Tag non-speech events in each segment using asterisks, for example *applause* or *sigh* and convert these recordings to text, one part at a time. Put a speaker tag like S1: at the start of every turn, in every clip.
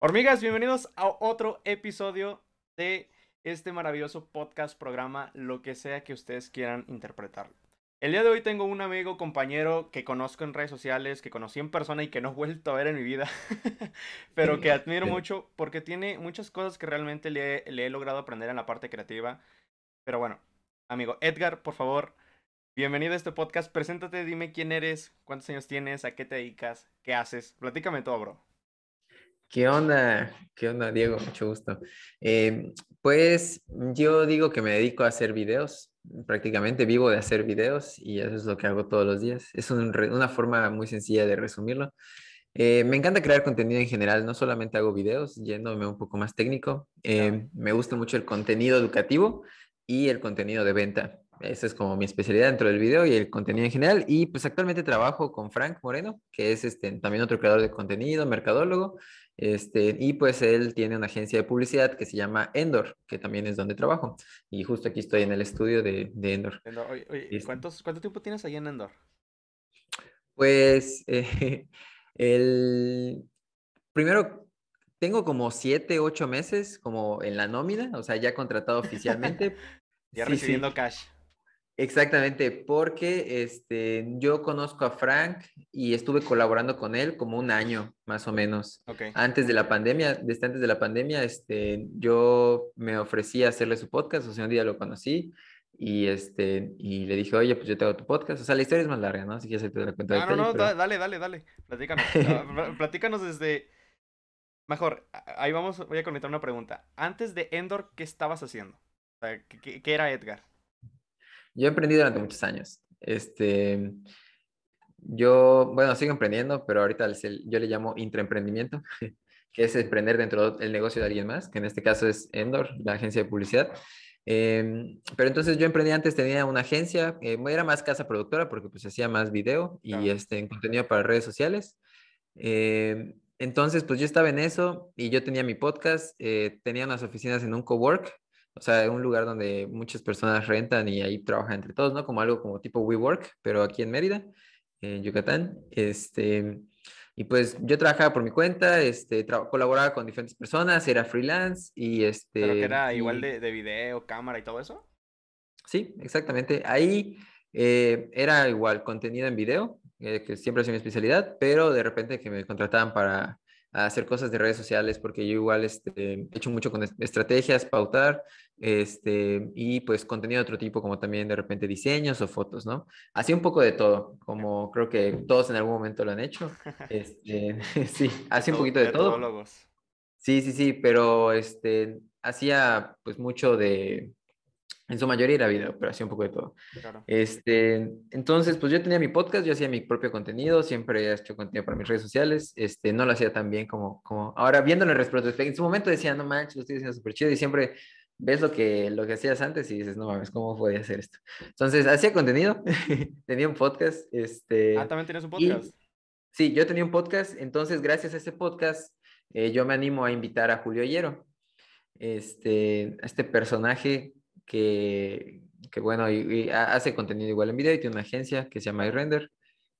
S1: Hormigas, bienvenidos a otro episodio de este maravilloso podcast, programa, lo que sea que ustedes quieran interpretar. El día de hoy tengo un amigo, compañero que conozco en redes sociales, que conocí en persona y que no he vuelto a ver en mi vida, *laughs* pero que admiro mucho porque tiene muchas cosas que realmente le, le he logrado aprender en la parte creativa. Pero bueno, amigo Edgar, por favor, bienvenido a este podcast. Preséntate, dime quién eres, cuántos años tienes, a qué te dedicas, qué haces. Platícame todo, bro.
S2: ¿Qué onda? ¿Qué onda, Diego? Mucho gusto. Eh, pues yo digo que me dedico a hacer videos, prácticamente vivo de hacer videos y eso es lo que hago todos los días. Es una forma muy sencilla de resumirlo. Eh, me encanta crear contenido en general, no solamente hago videos, yéndome un poco más técnico. Eh, me gusta mucho el contenido educativo y el contenido de venta. Esa es como mi especialidad dentro del video y el contenido en general. Y pues actualmente trabajo con Frank Moreno, que es este, también otro creador de contenido, mercadólogo. Este, y pues él tiene una agencia de publicidad que se llama Endor, que también es donde trabajo. Y justo aquí estoy en el estudio de, de Endor.
S1: Oye, ¿cuánto tiempo tienes ahí en Endor?
S2: Pues eh, *laughs* el primero tengo como siete, ocho meses como en la nómina, o sea, ya contratado oficialmente. *laughs*
S1: ya recibiendo cash.
S2: Exactamente, porque este, yo conozco a Frank y estuve colaborando con él como un año más o menos. Antes de la pandemia, desde antes de la pandemia, este, yo me ofrecí a hacerle su podcast, o sea, un día lo conocí y, este, y le dije, oye, pues yo tengo tu podcast. O sea, la historia es más larga, ¿no? Así que se te la cuenta.
S1: Ah, no, no, dale, dale, dale. Platícanos. *laughs* Ah, platícanos desde... Mejor, ahí vamos, voy a conectar una pregunta. Antes de Endor, ¿qué estabas haciendo? O sea, qué era Edgar?
S2: Yo he emprendido durante muchos años. Este, yo, bueno, sigo emprendiendo, pero ahorita yo le llamo intraemprendimiento, *laughs* que es emprender dentro del negocio de alguien más, que en este caso es Endor, la agencia de publicidad. Em, pero entonces yo emprendí antes, tenía una agencia, eh, era más casa productora porque pues hacía más video y este, contenido para redes sociales. Em, entonces pues yo estaba en eso y yo tenía mi podcast, eh, tenía unas oficinas en un cowork o sea, un lugar donde muchas personas rentan y ahí trabajan entre todos, ¿no? Como algo como tipo WeWork, pero aquí en Mérida, en Yucatán. Este, y pues yo trabajaba por mi cuenta, este, colaboraba con diferentes personas, era freelance y este...
S1: ¿Pero que era igual de, de, video, cámara y todo eso?
S2: Sí, exactamente. Ahí eh, era igual contenido en video, eh, que siempre ha sido mi especialidad, pero de repente que me contrataban para a hacer cosas de redes sociales, porque yo igual este, he hecho mucho con estrategias, pautar, este, y pues contenido de otro tipo, como también de repente diseños o fotos, ¿no? Así un poco de todo, como creo que todos en algún momento lo han hecho. *laughs* Este, *laughs* sí, hacía un poquito de todo. Sí, sí, sí, pero este, hacía pues mucho de, en su mayoría era video, pero hacía un poco de todo. Este, entonces, pues yo tenía mi podcast, yo hacía mi propio contenido, siempre he hecho contenido para mis redes sociales, este, no lo hacía tan bien como, como ahora viéndolo en retrospectiva. En su momento decía, no manches, lo estoy haciendo súper chido y siempre ves lo que, lo que hacías antes y dices, no mames, ¿cómo podía hacer esto? Entonces, hacía contenido, *laughs* tenía un podcast. Este,
S1: ah, también tienes un podcast.
S2: sí, yo tenía un podcast, entonces gracias a ese podcast eh, yo me animo a invitar a Julio Hierro, este, este personaje que, que bueno, y, hace contenido igual en video y tiene una agencia que se llama iRender.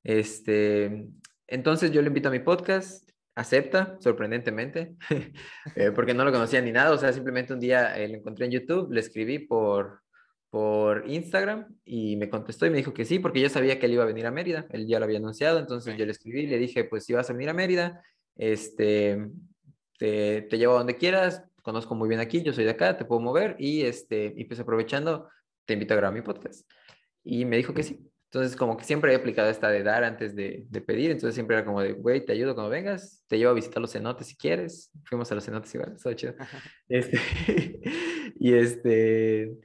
S2: Este, entonces yo le invito a mi podcast, acepta, sorprendentemente, *laughs* eh, porque no lo conocía ni nada, o sea, simplemente un día eh, lo encontré en YouTube, le escribí por, por Instagram y me contestó y me dijo que sí, porque yo sabía que él iba a venir a Mérida, él ya lo había anunciado, entonces yo le escribí y le dije, pues si vas a venir a Mérida, este, te, te llevo a donde quieras, conozco muy bien aquí, yo soy de acá, te puedo mover y, este, y pues aprovechando, te invito a grabar mi podcast. Y me dijo que sí. Entonces, como que siempre he aplicado esta de dar antes de, de pedir, entonces siempre era como de, güey, te ayudo cuando vengas, te llevo a visitar los cenotes si quieres. Fuimos a los cenotes igual, está chido. *laughs* Este, *laughs* y este,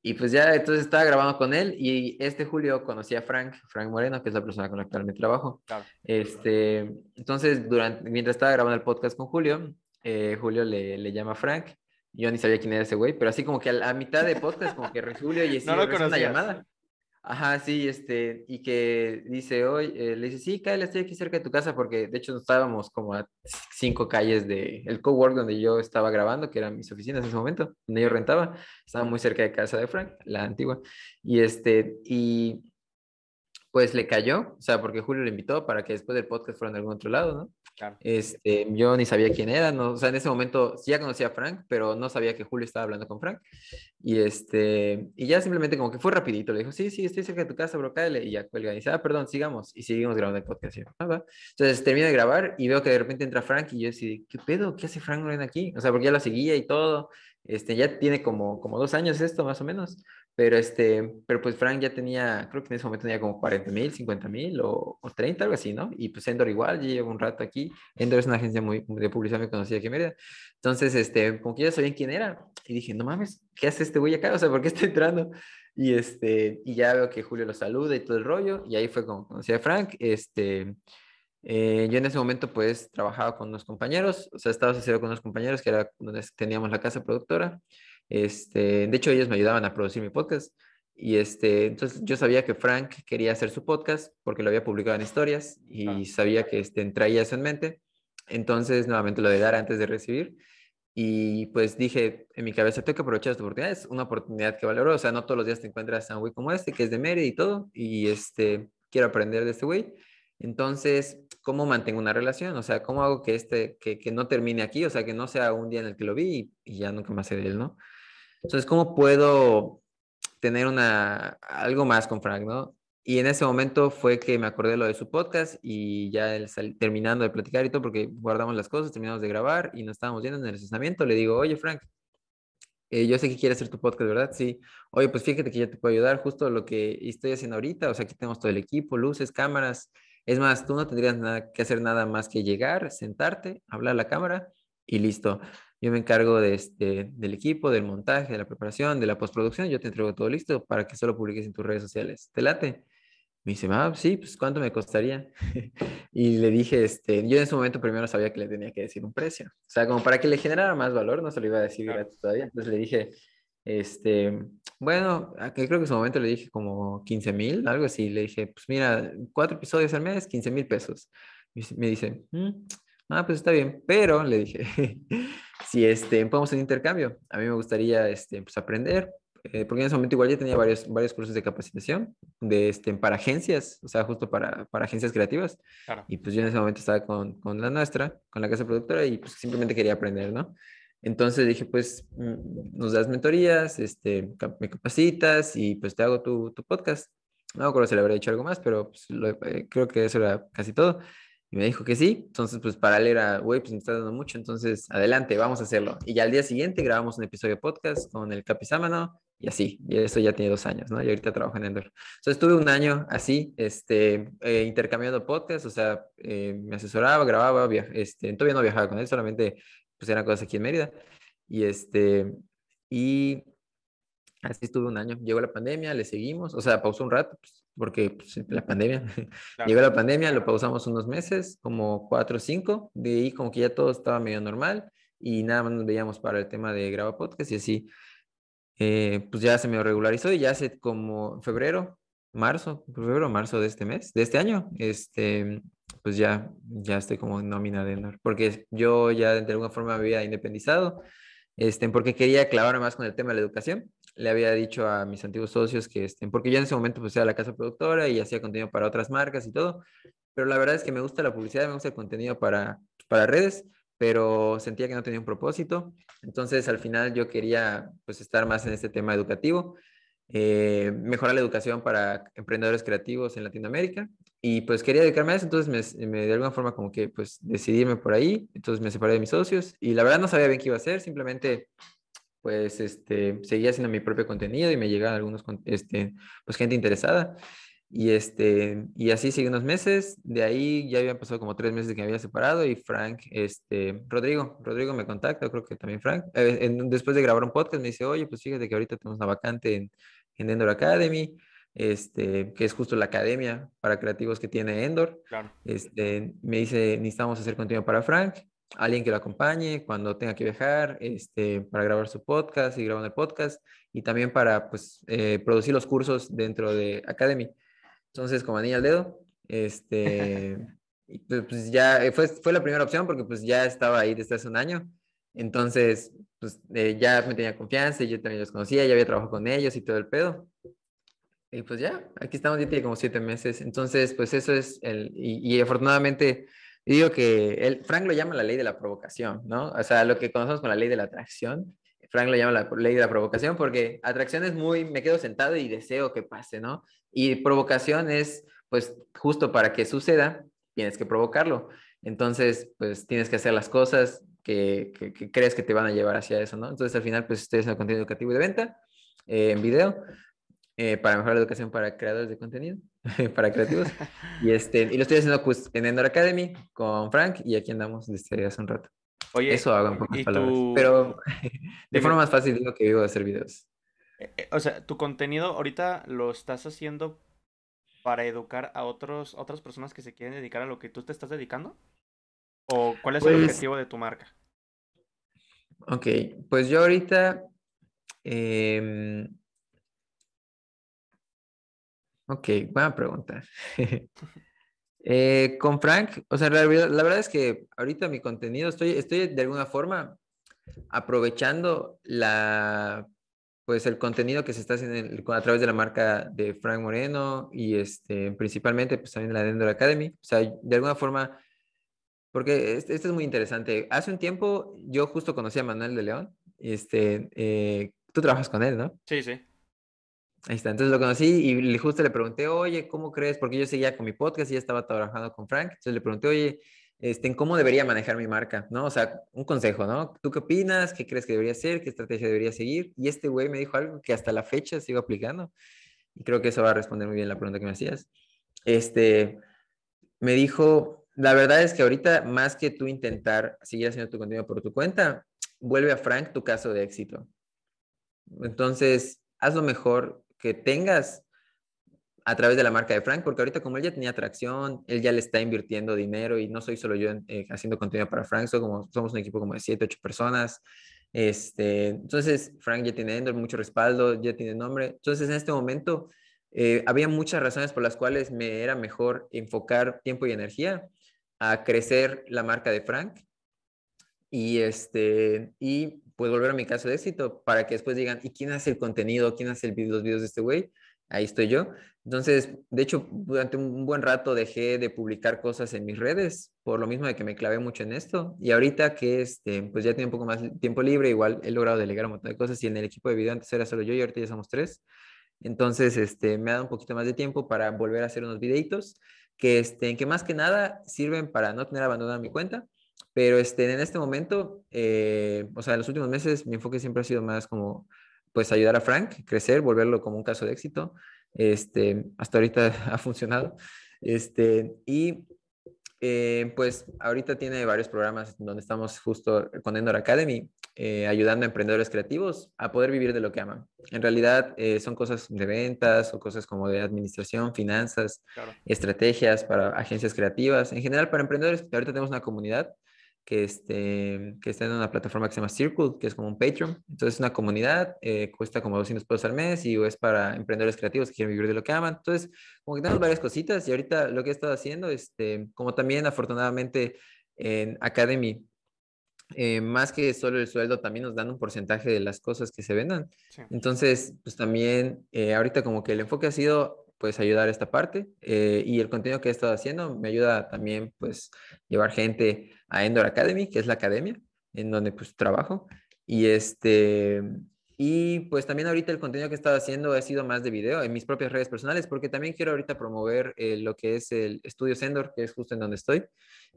S2: y pues ya, entonces estaba grabando con él y este julio conocí a Frank, Frank Moreno, que es la persona con la que actualmente trabajo. Este, entonces, durante, mientras estaba grabando el podcast con Julio, eh, Julio le, le, llama Frank. Yo ni sabía quién era ese güey, pero así como que a la mitad de podcast, como que Julio y *laughs*
S1: no lo una llamada.
S2: Ajá, sí, este, y que dice hoy, eh, le dice, sí, Kyle, estoy aquí cerca de tu casa, porque de hecho estábamos como a cinco calles de el cowork donde yo estaba grabando, que eran mis oficinas en ese momento, donde yo rentaba, estaba muy cerca de casa de Frank, la antigua, y este, y pues le cayó, o sea, porque Julio le invitó para que después del podcast fueran de algún otro lado, ¿no?
S1: Claro.
S2: Este, yo ni sabía quién era, no, o sea, en ese momento sí ya conocía a Frank, pero no sabía que Julio estaba hablando con Frank. Y este, y ya simplemente como que fue rapidito, le dijo, sí, sí, estoy cerca de tu casa, bro, cállale. Y ya cuelga y dice, ah, perdón, sigamos. Y seguimos grabando el podcast. Y, ah, va. Entonces termino de grabar y veo que de repente entra Frank y yo decía, ¿qué pedo? ¿Qué hace Frank Loren aquí? O sea, porque ya lo seguía y todo. Este, ya tiene como, como dos años esto, más o menos. Pero, este, pero pues Frank ya tenía, creo que en ese momento tenía como 40 mil, 50 mil o, o, 30, algo así, ¿no? Y pues Endor igual, ya llevo un rato aquí. Endor es una agencia muy, de publicidad muy conocida aquí en Mérida. Entonces, este, como que ya sabían quién era. Y dije, no mames, ¿qué hace este güey acá? O sea, ¿por qué está entrando? Y, este, y ya veo que Julio lo saluda y todo el rollo. Y ahí fue como conocí a Frank. Este, eh, yo en ese momento pues trabajaba con unos compañeros, o sea, estaba asociado con unos compañeros que era donde teníamos la casa productora. Este, de hecho, ellos me ayudaban a producir mi podcast. Y este, entonces yo sabía que Frank quería hacer su podcast porque lo había publicado en historias y sabía que este, traía eso en mente. Entonces, nuevamente lo de dar antes de recibir. Y pues dije en mi cabeza, tengo que aprovechar esta oportunidad. Es una oportunidad que valoro. O sea, no todos los días te encuentras a un güey como este, que es de Mérida y todo. Y este, quiero aprender de este güey. Entonces, ¿cómo mantengo una relación? O sea, ¿cómo hago que este, que, que no termine aquí? O sea, que no sea un día en el que lo vi y, y ya nunca más sé de él, ¿no? Entonces, ¿cómo puedo tener una, algo más con Frank, no? Y en ese momento fue que me acordé lo de su podcast y ya terminando de platicar y todo, porque guardamos las cosas, terminamos de grabar y nos estábamos viendo en el estacionamiento, le digo, oye Frank, eh, yo sé que quieres hacer tu podcast, ¿verdad? Sí. Oye, pues fíjate que ya te puedo ayudar justo lo que estoy haciendo ahorita, o sea, aquí tenemos todo el equipo, luces, cámaras. Es más, tú no tendrías nada que hacer nada más que llegar, sentarte, hablar a la cámara y listo. Yo me encargo de este, del equipo, del montaje, de la preparación, de la postproducción. Yo te entrego todo listo para que solo publiques en tus redes sociales. ¿Te late? Me dice, ah, sí, pues ¿cuánto me costaría? *laughs* y le dije, este, yo en ese momento primero sabía que le tenía que decir un precio. O sea, como para que le generara más valor, no se lo iba a decir gratis todavía. Entonces le dije, este, bueno, creo que en su momento le dije como 15 mil, algo así. Le dije, pues mira, cuatro episodios al mes, 15 mil pesos. me dice, mm, ah, pues está bien, pero le dije, *laughs* si este, podemos hacer intercambio, a mí me gustaría este, pues, aprender, eh, porque en ese momento igual ya tenía varios, varios cursos de capacitación de, este, para agencias, o sea, justo para, para agencias creativas. Y pues yo en ese momento estaba con, con, la nuestra, con la casa productora, y pues simplemente quería aprender, ¿no? Entonces dije, pues mm, nos das mentorías, este, me capacitas y pues te hago tu, tu podcast. No me acuerdo si le habría dicho algo más, pero pues, eh, creo que eso era casi todo. Y me dijo que sí. Entonces, pues para él era, güey, pues me está dando mucho. Entonces, adelante, vamos a hacerlo. Y ya al día siguiente grabamos un episodio de podcast con el Capizámano y así. Y eso ya tiene dos años, ¿no? Y ahorita trabajo en Endor. Entonces, estuve un año así, este, eh, intercambiando podcast. O sea, eh, me asesoraba, grababa, este, todavía no viajaba con él, solamente pues eran cosas aquí en Mérida. Y este, y así estuve un año. Llegó la pandemia, le seguimos. O sea, pausó un rato, pues, porque pues, la pandemia, llegó la pandemia, lo pausamos unos meses, como cuatro o cinco, de ahí como que ya todo estaba medio normal y nada más nos veíamos para el tema de grabar podcast y así, eh, pues ya se me regularizó y ya hace como febrero, marzo, febrero, marzo de este mes, de este año, este, pues ya, ya estoy como nómina de honor, porque yo ya de alguna forma me había independizado, este, porque quería clavarme más con el tema de la educación. Le había dicho a mis antiguos socios que, estén, porque yo en ese momento pues era la casa productora y hacía contenido para otras marcas y todo, pero la verdad es que me gusta la publicidad, me gusta el contenido para, para redes, pero sentía que no tenía un propósito, entonces al final yo quería pues estar más en este tema educativo, eh, mejorar la educación para emprendedores creativos en Latinoamérica y pues quería dedicarme a eso, entonces me, me, de alguna forma como que pues decidirme por ahí, entonces me separé de mis socios y la verdad no sabía bien qué iba a hacer, simplemente pues este, seguía haciendo mi propio contenido y me llegaban algunos, este, pues gente interesada. Y, este, y así sigue unos meses, de ahí ya habían pasado como tres meses que me había separado y Frank, este, Rodrigo, Rodrigo me contacta, creo que también Frank, eh, después de grabar un podcast me dice, oye, pues fíjate que ahorita tenemos una vacante en, en Endor Academy, este, que es justo la academia para creativos que tiene Endor. Este, me dice, necesitamos hacer contenido para Frank alguien que lo acompañe cuando tenga que viajar, este, para grabar su podcast y grabar el podcast y también para pues, eh, producir los cursos dentro de Academy. Entonces, como anilla al dedo, este, *laughs* pues, pues, ya eh, fue, fue la primera opción porque pues ya estaba ahí desde hace un año. Entonces, pues eh, ya me tenía confianza, yo también los conocía, ya había trabajado con ellos y todo el pedo. Y pues ya, aquí estamos, ya tiene como siete meses. Entonces, pues eso es el, y, y afortunadamente, digo que el, Frank lo llama la ley de la provocación, ¿no? O sea, lo que conocemos con la ley de la atracción, Frank lo llama la ley de la provocación porque atracción es muy, me quedo sentado y deseo que pase, ¿no? Y provocación es, pues, justo para que suceda, tienes que provocarlo. Entonces, pues, tienes que hacer las cosas que, que, crees que te van a llevar hacia eso, ¿no? Entonces, al final, pues, estoy haciendo contenido educativo y de venta eh, en video eh, para mejorar la educación para creadores de contenido, *laughs* para creativos. *laughs* y, este, y lo estoy haciendo pues, en Endor Academy con Frank y aquí andamos desde hace un rato. Oye, eso hago en pocas palabras. Pero *laughs* de forma más fácil digo que vivo de hacer videos.
S1: Eh, eh, o sea, tu contenido ahorita lo estás haciendo para educar a otros, otras personas que se quieren dedicar a lo que tú te estás dedicando? ¿O cuál es el pues objetivo de tu marca?
S2: Ok, pues yo ahorita eh, Ok, buena pregunta. *laughs* eh, con Frank, o sea, la, la, verdad es que ahorita mi contenido estoy, estoy de alguna forma aprovechando la, pues el contenido que se está haciendo a través de la marca de Frank Moreno y este, principalmente pues también la Dendor Academy. O sea, de alguna forma, porque esto es muy interesante. Hace un tiempo yo justo conocí a Manuel de León. Este, eh, tú trabajas con él, ¿no?
S1: Sí, sí.
S2: Ahí está, entonces lo conocí y justo le pregunté, oye, ¿cómo crees? Porque yo seguía con mi podcast y ya estaba trabajando con Frank, entonces le pregunté, oye, este, ¿cómo debería manejar mi marca? ¿No? O sea, un consejo, ¿no? ¿Tú qué opinas? ¿Qué crees que debería hacer? ¿Qué estrategia debería seguir? Y este güey me dijo algo que hasta la fecha sigo aplicando y creo que eso va a responder muy bien la pregunta que me hacías. Este, me dijo, la verdad es que ahorita, más que tú intentar seguir haciendo tu contenido por tu cuenta, vuelve a Frank tu caso de éxito. Entonces, haz lo mejor que tengas a través de la marca de Frank, porque ahorita como él ya tenía atracción, él ya le está invirtiendo dinero y no soy solo yo eh, haciendo contenido para Frank, como, somos un equipo como de 7, 8 personas. Este, entonces, Frank ya tiene mucho respaldo, ya tiene nombre. Entonces, en este momento, eh, había muchas razones por las cuales me era mejor enfocar tiempo y energía a crecer la marca de Frank y, este, y pues volver a mi caso de éxito para que después digan, ¿y quién hace el contenido? ¿Quién hace el, los videos de este güey? Ahí estoy yo. Entonces, de hecho, durante un buen rato dejé de publicar cosas en mis redes, por lo mismo de que me clavé mucho en esto. Y ahorita que este, pues ya tengo un poco más tiempo libre, igual he logrado delegar un montón de cosas y en el equipo de video antes era solo yo y ahorita ya somos tres. Entonces, este, me ha dado un poquito más de tiempo para volver a hacer unos videitos que, este, que más que nada sirven para no tener abandonada mi cuenta pero este, en este momento, eh, o sea, en los últimos meses, mi enfoque siempre ha sido más como, pues, ayudar a Frank, crecer, volverlo como un caso de éxito. Este, hasta ahorita *laughs* ha funcionado. Este, y eh, pues ahorita tiene varios programas donde estamos justo con Endor Academy, eh, ayudando a emprendedores creativos a poder vivir de lo que aman. En realidad son cosas de ventas o cosas como de administración, finanzas, estrategias para agencias creativas, en general para emprendedores. Ahorita tenemos una comunidad que, este, que está en una plataforma que se llama Circle, que es como un Patreon. Entonces es una comunidad, eh, cuesta como 200 pesos al mes y es para emprendedores creativos que quieren vivir de lo que aman. Entonces, como que tenemos varias cositas y ahorita lo que he estado haciendo, este, como también afortunadamente en Academy, eh, más que solo el sueldo, también nos dan un porcentaje de las cosas que se vendan. Entonces, pues también eh, ahorita como que el enfoque ha sido pues ayudar a esta parte y el contenido que he estado haciendo me ayuda también pues llevar gente a Endor Academy, que es la academia en donde pues trabajo. Y este, y pues también ahorita el contenido que he estado haciendo ha sido más de video en mis propias redes personales, porque también quiero ahorita promover eh, lo que es el estudio Sendor, que es justo en donde estoy.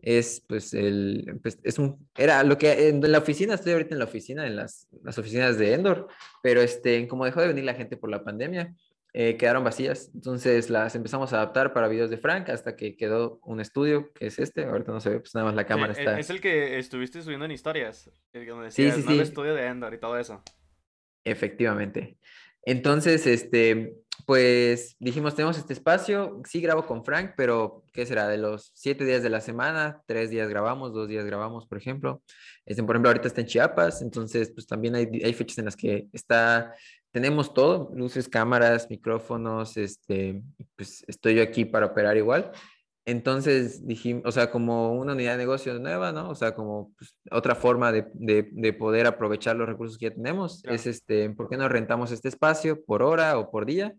S2: Es pues el, pues, es un, era lo que en la oficina, estoy ahorita en la oficina, en las, las oficinas de Endor, pero este, como dejó de venir la gente por la pandemia, eh, quedaron vacías. Entonces las empezamos a adaptar para videos de Frank hasta que quedó un estudio, que es este. Ahorita no se ve, pues nada más la cámara
S1: e,
S2: está.
S1: Es el que estuviste subiendo en historias, donde decías, sí, sí, estudio de Endor y todo eso.
S2: Efectivamente. Entonces, este, pues dijimos, tenemos este espacio, sí grabo con Frank, pero ¿qué será? De los siete días de la semana, tres días grabamos, dos días grabamos, por ejemplo. Este, por ejemplo, ahorita está en Chiapas, entonces pues también hay, hay fechas en las que está tenemos todo, luces, cámaras, micrófonos, este, pues estoy yo aquí para operar igual. Entonces dijimos, o sea, como una unidad de negocio nueva, ¿no? O sea, como pues, otra forma de, de, poder aprovechar los recursos que ya tenemos es, este, ¿por qué no rentamos este espacio por hora o por día?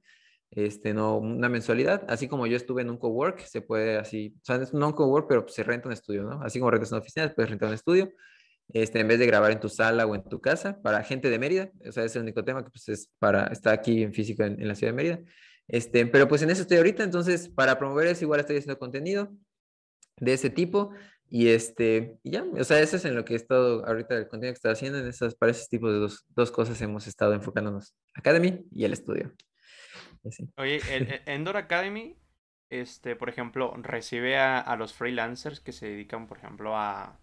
S2: este, no una mensualidad, así como yo estuve en un cowork, se puede así, o sea, no un cowork, pero se renta un estudio, ¿no? Así como rentas una oficina, puedes rentar un estudio, este, en vez de grabar en tu sala o en tu casa, para gente de Mérida, o sea, es el único tema que pues es para, estar aquí en físico en, en la ciudad de Mérida, este, pero pues en eso estoy ahorita, entonces para promover eso igual estoy haciendo contenido de ese tipo, y este, y ya, o sea, eso es en lo que he estado ahorita, el contenido que estoy haciendo, en esas, para ese tipo de dos, dos cosas hemos estado enfocándonos, Academy y el estudio.
S1: Oye, el, *laughs* Endor Academy, este, por ejemplo, recibe a, a, los freelancers que se dedican, por ejemplo, a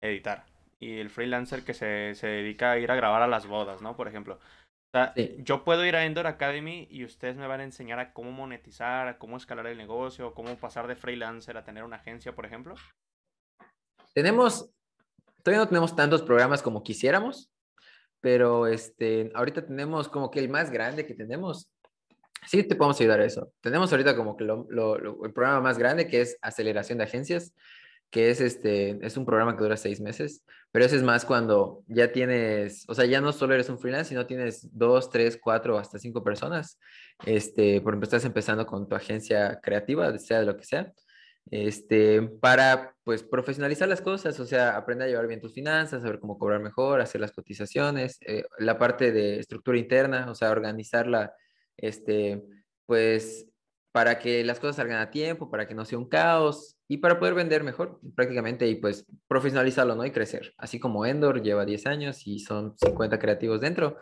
S1: editar. Y el freelancer que se, se dedica a ir a grabar a las bodas, ¿no? Por ejemplo. O sea, yo puedo ir a Endor Academy y ustedes me van a enseñar a cómo monetizar, a cómo escalar el negocio, cómo pasar de freelancer a tener una agencia, por ejemplo.
S2: Tenemos, todavía no tenemos tantos programas como quisiéramos, pero este, ahorita tenemos como que el más grande que tenemos. Sí, te podemos ayudar a eso. Tenemos ahorita como que el programa más grande que es aceleración de agencias, que es, este, es un programa que dura seis meses, pero ese es más cuando ya tienes, o sea, ya no solo eres un freelance, sino tienes dos, tres, cuatro, hasta cinco personas. Este, por ejemplo, estás empezando con tu agencia creativa, sea de lo que sea este, para pues profesionalizar las cosas, o sea, aprender a llevar bien tus finanzas, saber cómo cobrar mejor, hacer las cotizaciones, eh, la parte de estructura interna, o sea, organizarla, este, pues para que las cosas salgan a tiempo, para que no sea un caos y para poder vender mejor prácticamente y pues profesionalizarlo, ¿no? Y crecer. Así como Endor lleva 10 años y son 50 creativos dentro,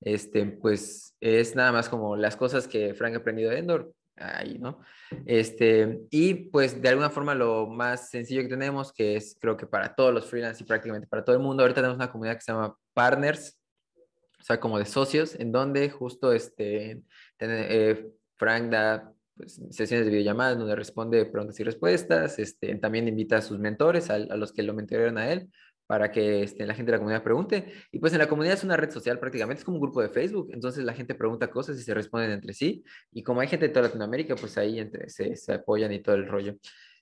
S2: este, pues es nada más como las cosas que Frank ha aprendido de Endor, ahí, ¿no? Este, y pues de alguna forma lo más sencillo que tenemos, que es creo que para todos los freelancers y prácticamente para todo el mundo, ahorita tenemos una comunidad que se llama Partners, o sea, como de socios, en donde justo este, eh, Frank da pues, sesiones de videollamadas donde responde preguntas y respuestas, este, también invita a sus mentores, a, a los que lo mentorearon a él, para que este, la gente de la comunidad pregunte. Y pues en la comunidad es una red social prácticamente, es como un grupo de Facebook, entonces la gente pregunta cosas y se responden entre sí. Y como hay gente de toda Latinoamérica, pues ahí entre, se, se apoyan y todo el rollo.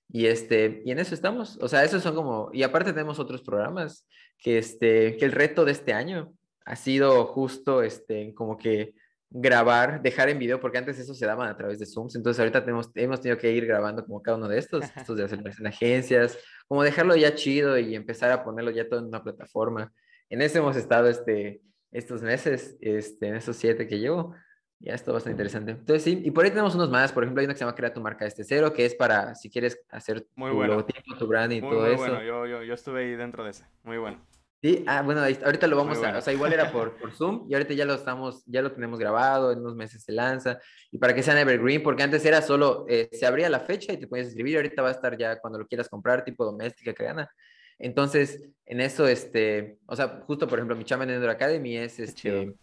S2: Y, este, y en eso estamos. O sea, esos son como, y aparte tenemos otros programas que, este, que el reto de este año ha sido justo este, como que grabar, dejar en video, porque antes eso se daban a través de Zooms, entonces ahorita tenemos, hemos tenido que ir grabando como cada uno de estos, estos de hacer en agencias, como dejarlo ya chido y empezar a ponerlo ya todo en una plataforma. En eso hemos estado este, estos meses, este, en estos siete que llevo, ya está bastante interesante. Entonces sí, y por ahí tenemos unos más, por ejemplo, hay una que se llama Crea tu marca este cero, que es para si quieres hacer
S1: muy tu bueno.
S2: logotipo, tu brand y
S1: muy,
S2: todo
S1: muy
S2: eso.
S1: Bueno, yo, yo, yo estuve ahí dentro de ese, muy bueno.
S2: Sí, ah, bueno, ahorita lo vamos a, o sea, igual era por, por Zoom y ahorita ya lo estamos, ya lo tenemos grabado, en unos meses se lanza y para que sean evergreen, porque antes era solo, eh, se abría la fecha y te podías escribir, ahorita va a estar ya cuando lo quieras comprar, tipo doméstica, que gana. Entonces, en eso, este, o sea, justo por ejemplo, mi chama en Endor Academy es este,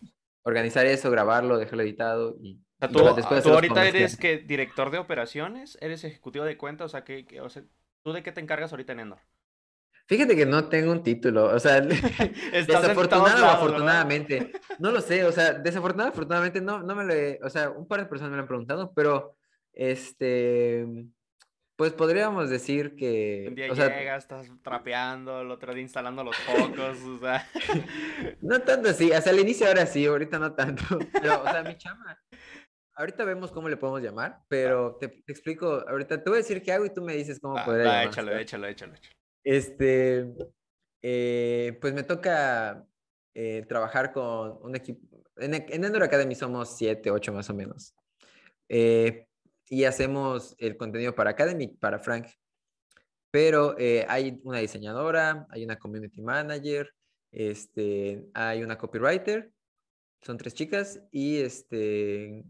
S2: organizar eso, grabarlo, dejarlo editado y...
S1: O sea, tú, después tú ahorita eres que director de operaciones, eres ejecutivo de cuenta, o sea, que, o sea, ¿tú de qué te encargas ahorita en Endor?
S2: Fíjate que no tengo un título, o sea, *laughs* desafortunado o afortunadamente, no lo sé, o sea, desafortunado afortunadamente no, no me lo he, o sea, un par de personas me lo han preguntado, pero, este, pues podríamos decir que...
S1: Un día o llegas, estás trapeando, el otro día instalando los focos, o sea... *laughs*
S2: no tanto así, hasta el inicio ahora sí, ahorita no tanto, pero, o sea, mi chama, ahorita vemos cómo le podemos llamar, pero te, te, explico, ahorita te voy a decir qué hago y tú me dices cómo
S1: va,
S2: podría
S1: va, échalo, échalo, échalo, échalo.
S2: Este, eh, pues me toca eh, trabajar con un equipo. En, en Endor Academy somos siete, ocho más o menos. Eh, y hacemos el contenido para Academy, para Frank. Pero eh, hay una diseñadora, hay una community manager, este, hay una copywriter, son tres chicas, y este,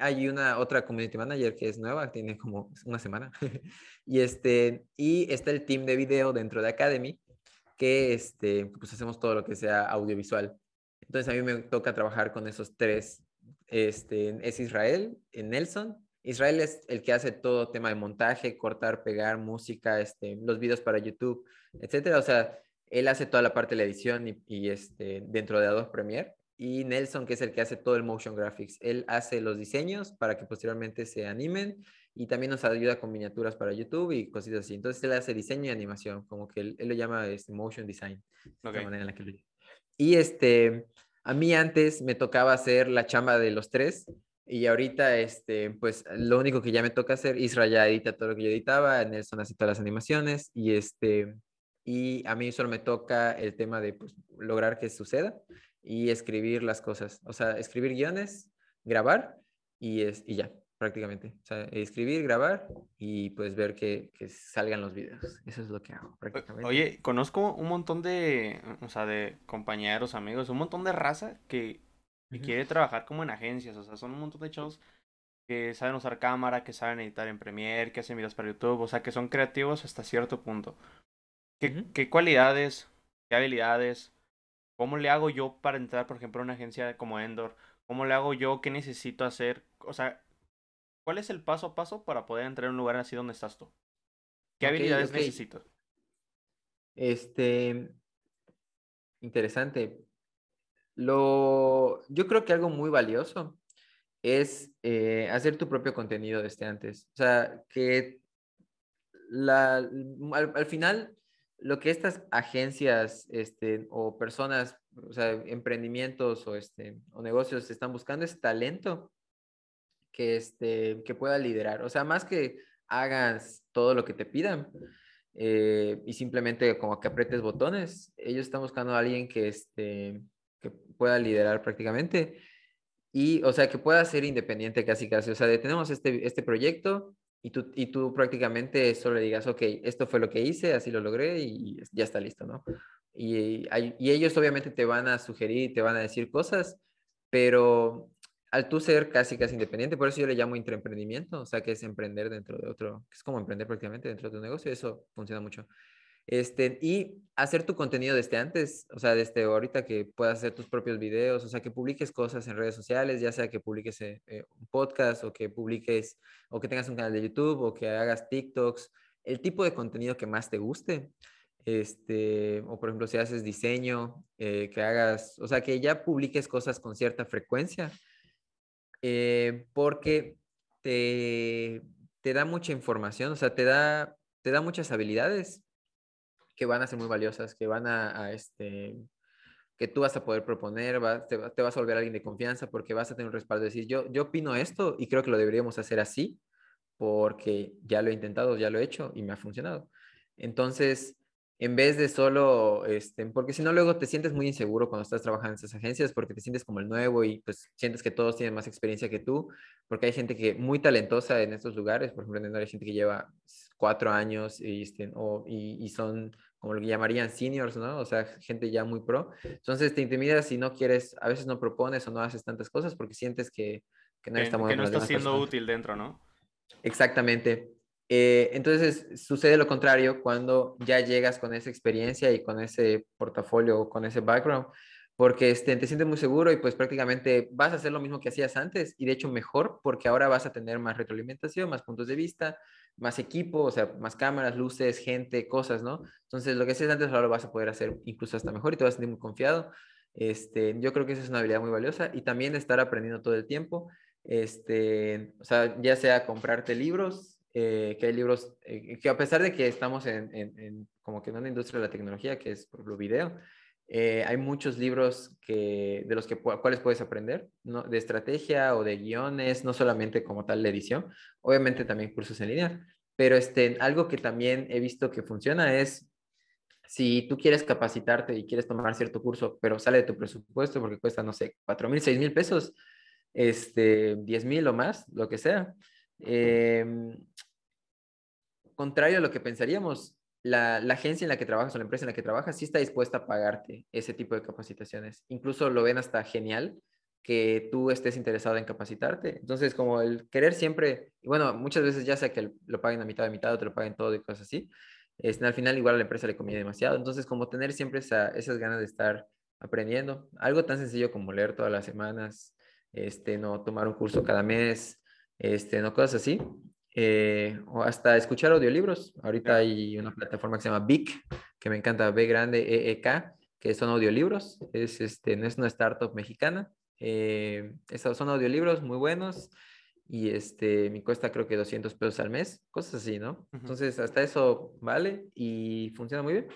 S2: hay una otra community manager que es nueva, tiene como una semana. *laughs* y, este, y está el team de video dentro de Academy, que este, pues hacemos todo lo que sea audiovisual. Entonces a mí me toca trabajar con esos tres. Este, es Israel, Nelson. Israel es el que hace todo tema de montaje, cortar, pegar, música, este, los videos para YouTube, etcétera. O sea, él hace toda la parte de la edición y, y este, dentro de Adobe Premiere y Nelson, que es el que hace todo el motion graphics. Él hace los diseños para que posteriormente se animen y también nos ayuda con miniaturas para YouTube y cositas así. Entonces él hace diseño y animación, como que él, él lo llama este, motion design.
S1: Okay.
S2: manera en la que lo... Y este, a mí antes me tocaba hacer la chamba de los tres, Y ahorita, este, pues lo único que ya me toca hacer, Isra ya edita todo lo que yo editaba, Nelson hace todas las animaciones y este, y a mí solo me toca el tema de pues, lograr que suceda y escribir las cosas, o sea, escribir guiones, grabar y, es, y ya, prácticamente. O sea, escribir, grabar y pues ver que, que, salgan los videos. Eso es lo que hago prácticamente.
S1: Oye, conozco un montón de, o sea, de compañeros, amigos, un montón de raza que quiere trabajar como en agencias. O sea, son un montón de chavos que saben usar cámara, que saben editar en Premiere, que hacen videos para YouTube. O sea, que son creativos hasta cierto punto. ¿Qué, ¿qué cualidades, qué habilidades, cómo le hago yo para entrar, por ejemplo, a una agencia como Endor? ¿Cómo le hago yo? ¿Qué necesito hacer? O sea, ¿cuál es el paso a paso para poder entrar en un lugar así donde estás tú? ¿Qué habilidades necesito?
S2: Este, interesante. Lo, yo creo que algo muy valioso es eh, hacer tu propio contenido desde antes. O sea, que la, al, final lo que estas agencias este, o personas, o sea, emprendimientos o, este, o negocios están buscando es talento que, este, que pueda liderar. O sea, más que hagas todo lo que te pidan eh, y simplemente como que apretes botones, ellos están buscando a alguien que, este, que pueda liderar prácticamente y, o sea, que pueda ser independiente casi casi. O sea, tenemos este, este proyecto y tú, y tú prácticamente solo le digas, ok, esto fue lo que hice, así lo logré y ya está listo, ¿no? Y, y ellos obviamente te van a sugerir, te van a decir cosas, pero al tú ser casi casi independiente, por eso yo le llamo intraemprendimiento, o sea, que es emprender dentro de otro, es como emprender prácticamente dentro de un negocio, eso funciona mucho. Este, y hacer tu contenido desde antes, o sea, desde ahorita que puedas hacer tus propios videos, o sea, que publiques cosas en redes sociales, ya sea que publiques eh, eh, un podcast o que publiques, o que tengas un canal de YouTube o que hagas TikToks, el tipo de contenido que más te guste. Este, o por ejemplo, si haces diseño, eh, que hagas, o sea, que ya publiques cosas con cierta frecuencia, porque te, te da mucha información, o sea, te da, te da muchas habilidades que van a ser muy valiosas, que van a, este, que tú vas a poder proponer, te, vas a volver alguien de confianza porque vas a tener un respaldo de decir, yo, yo opino esto y creo que lo deberíamos hacer así porque ya lo he intentado, ya lo he hecho y me ha funcionado. Entonces, en vez de solo, este, porque si no luego te sientes muy inseguro cuando estás trabajando en esas agencias porque te sientes como el nuevo y pues sientes que todos tienen más experiencia que tú, porque hay gente que muy talentosa en estos lugares, por ejemplo, hay gente que lleva cuatro años y, este, y, y, son como lo que llamarían seniors, ¿no? O sea, gente ya muy pro. Entonces te intimidas si no quieres, a veces no propones o no haces tantas cosas porque sientes que,
S1: que no, está que no estás siendo útil dentro, ¿no?
S2: Exactamente. Eh, entonces sucede lo contrario cuando ya llegas con esa experiencia y con ese portafolio o con ese background, porque este, te sientes muy seguro y pues prácticamente vas a hacer lo mismo que hacías antes y de hecho mejor porque ahora vas a tener más retroalimentación, más puntos de vista, más equipo, o sea, más cámaras, luces, gente, cosas, ¿no? Entonces, lo que hacías antes ahora lo vas a poder hacer incluso hasta mejor y te vas a sentir muy confiado. Este, yo creo que esa es una habilidad muy valiosa y también estar aprendiendo todo el tiempo. Este, o sea, ya sea comprarte libros, eh, que hay libros eh, que a pesar de que estamos en, en, como que en una industria de la tecnología, que es por ejemplo video, eh, hay muchos libros que, de los que, cuales puedes aprender, ¿no? de estrategia o de guiones, no solamente como tal de edición, obviamente también cursos en línea, pero este, algo que también he visto que funciona es si tú quieres capacitarte y quieres tomar cierto curso, pero sale de tu presupuesto porque cuesta, no sé, 4 mil, 6 mil pesos, este, 10 mil o más, lo que sea. Em, contrario a lo que pensaríamos, la, agencia en la que trabajas o la empresa en la que trabajas sí está dispuesta a pagarte ese tipo de capacitaciones. Incluso lo ven hasta genial que tú estés interesado en capacitarte. Entonces, como el querer siempre, bueno, muchas veces ya sea que lo paguen a mitad de mitad o te lo paguen todo y cosas así, es, al final igual a la empresa le conviene demasiado. Entonces, como tener siempre esas ganas de estar aprendiendo, algo tan sencillo como leer todas las semanas, este, no tomar un curso cada mes, este, no cosas así, eh, o hasta escuchar audiolibros. Ahorita hay una plataforma que se llama Vic, que me encanta, B grande E, e K, que son audiolibros. Es, este, es una startup mexicana. Eh, esos son audiolibros muy buenos y este, me cuesta creo que 200 pesos al mes, cosas así, ¿no? Entonces, hasta eso vale y funciona muy bien.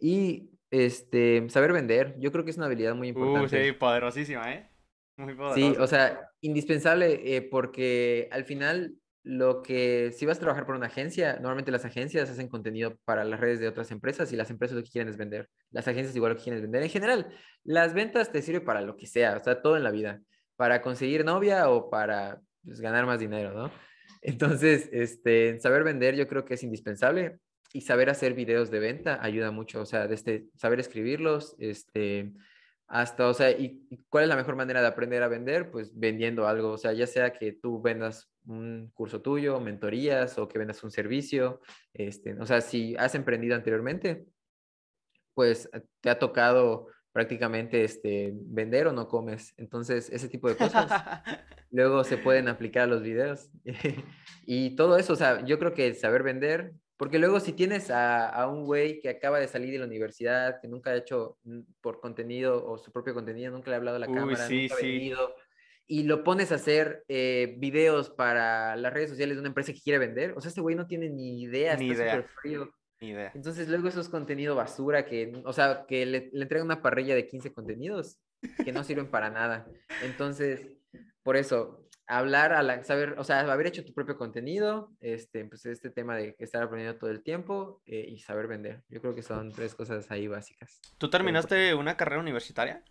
S2: Y este, saber vender, yo creo que es una habilidad muy importante.
S1: Uh, sí, poderosísima, ¿eh? Muy
S2: Sí, o sea, indispensable eh, porque al final lo que, si vas a trabajar por una agencia, normalmente las agencias hacen contenido para las redes de otras empresas y las empresas lo que quieren es vender. Las agencias igual lo que quieren es vender. En general, las ventas te sirven para lo que sea, o sea, todo en la vida, para conseguir novia o para pues, ganar más dinero, ¿no? *laughs* Entonces, este, saber vender yo creo que es indispensable y saber hacer videos de venta ayuda mucho, o sea, desde saber escribirlos, este, hasta, o sea, ¿y y cuál es la mejor manera de aprender a vender? Pues vendiendo algo, o sea, ya sea que tú vendas un curso tuyo, mentorías o que vendas un servicio, este, o sea, si has emprendido anteriormente, pues eh, te ha tocado prácticamente este, vender o no comes. Entonces, ese tipo de cosas *laughs* luego se pueden aplicar a los videos. *laughs* y todo eso, o sea, yo creo que saber vender, porque luego si tienes a, a un güey que acaba de salir de la universidad, que nunca ha hecho mm, por contenido o su propio contenido, nunca le ha hablado a la
S1: Uy,
S2: cámara,
S1: sí,
S2: nunca ha
S1: sí.
S2: vendido, y lo pones a hacer eh, videos para las redes sociales de una empresa que quiere vender, o sea, este güey no tiene ni idea,
S1: Ni
S2: está
S1: idea.
S2: frío.
S1: Ni idea.
S2: Entonces luego eso es contenido basura que, o sea, que le, le entregan una parrilla de 15 contenidos que no sirven para nada. Entonces, por eso, hablar a la, saber, o sea, haber hecho tu propio contenido, este, pues este tema de estar aprendiendo todo el tiempo eh, y saber vender. Yo creo que son tres cosas ahí básicas.
S1: ¿Tú terminaste una carrera universitaria?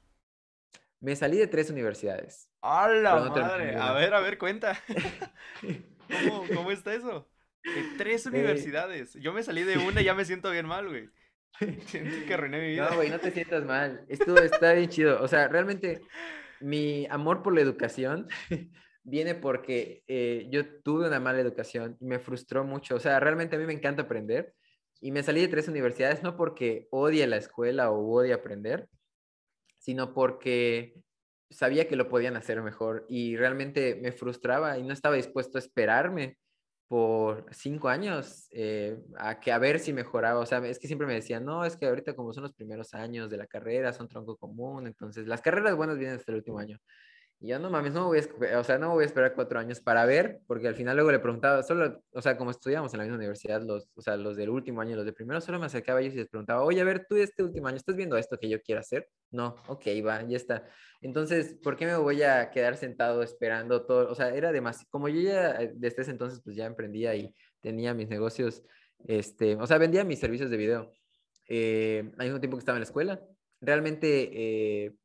S2: Me salí de tres universidades.
S1: ¡A la
S2: Pero no
S1: madre! A ver, a *laughs* ver, cuenta. *laughs* ¿Cómo, cómo está eso? Tres *laughs*
S2: Eh.
S1: universidades. Yo me salí de una y ya me siento bien mal, güey. Siento que arruiné mi vida.
S2: No, güey, no te sientas mal. Estuvo, está bien chido. O sea, realmente mi amor por la educación viene porque eh, yo tuve una mala educación y me frustró mucho. O sea, realmente a mí me encanta aprender y me salí de tres universidades no porque odie la escuela o odie aprender, sino porque sabía que lo podían hacer mejor y realmente me frustraba y no estaba dispuesto a esperarme por cinco años eh, a que a ver si mejoraba. O sea, es que siempre me decían, no, es que ahorita como son los primeros años de la carrera, son tronco común, entonces las carreras buenas vienen hasta el último año. Y yo no mames, no voy a, o sea, no voy a esperar cuatro años para ver, porque al final luego le preguntaba, solo, o sea, como estudiamos en la misma universidad, los, o sea, los del último año y los de primero, solo me acercaba a ellos y les preguntaba, oye, a ver, tú este último año, ¿estás viendo esto que yo quiero hacer? No, ok, va, ya está. Entonces, ¿por qué me voy a quedar sentado esperando todo? O sea, era demasiado, como yo ya eh, desde ese entonces pues ya emprendía y tenía mis negocios, este, o sea, vendía mis servicios de video eh, al mismo tiempo que estaba en la escuela. Realmente eh,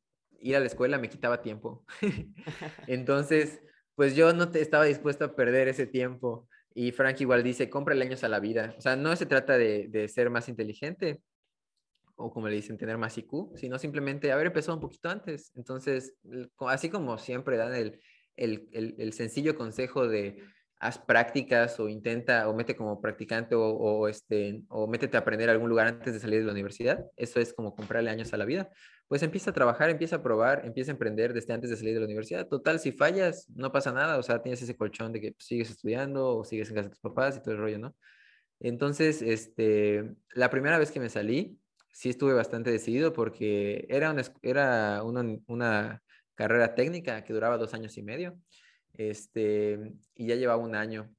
S2: ir a la escuela me quitaba tiempo. *laughs* *laughs* Entonces, pues yo no te estaba dispuesto a perder ese tiempo. Y Frank igual dice, cómprale años a la vida. O sea, no se trata de, de ser más inteligente, o como le dicen, tener más IQ, sino simplemente haber empezado un poquito antes. Entonces, así como siempre dan el, el, el- el sencillo consejo de haz prácticas o intenta o mete como practicante o, o, este, o métete a aprender a algún lugar antes de salir de la universidad, eso es como comprarle años a la vida. Pues empieza a trabajar, empieza a probar, empieza a emprender desde antes de salir de la universidad. Total, si fallas, no pasa nada, o sea, tienes ese colchón de que pues, sigues estudiando o sigues en casa de tus papás y todo el rollo, ¿no? Entonces, este, la primera vez que me salí, sí estuve bastante decidido porque era una, era una carrera técnica que duraba dos años y medio, este, y ya llevaba un año,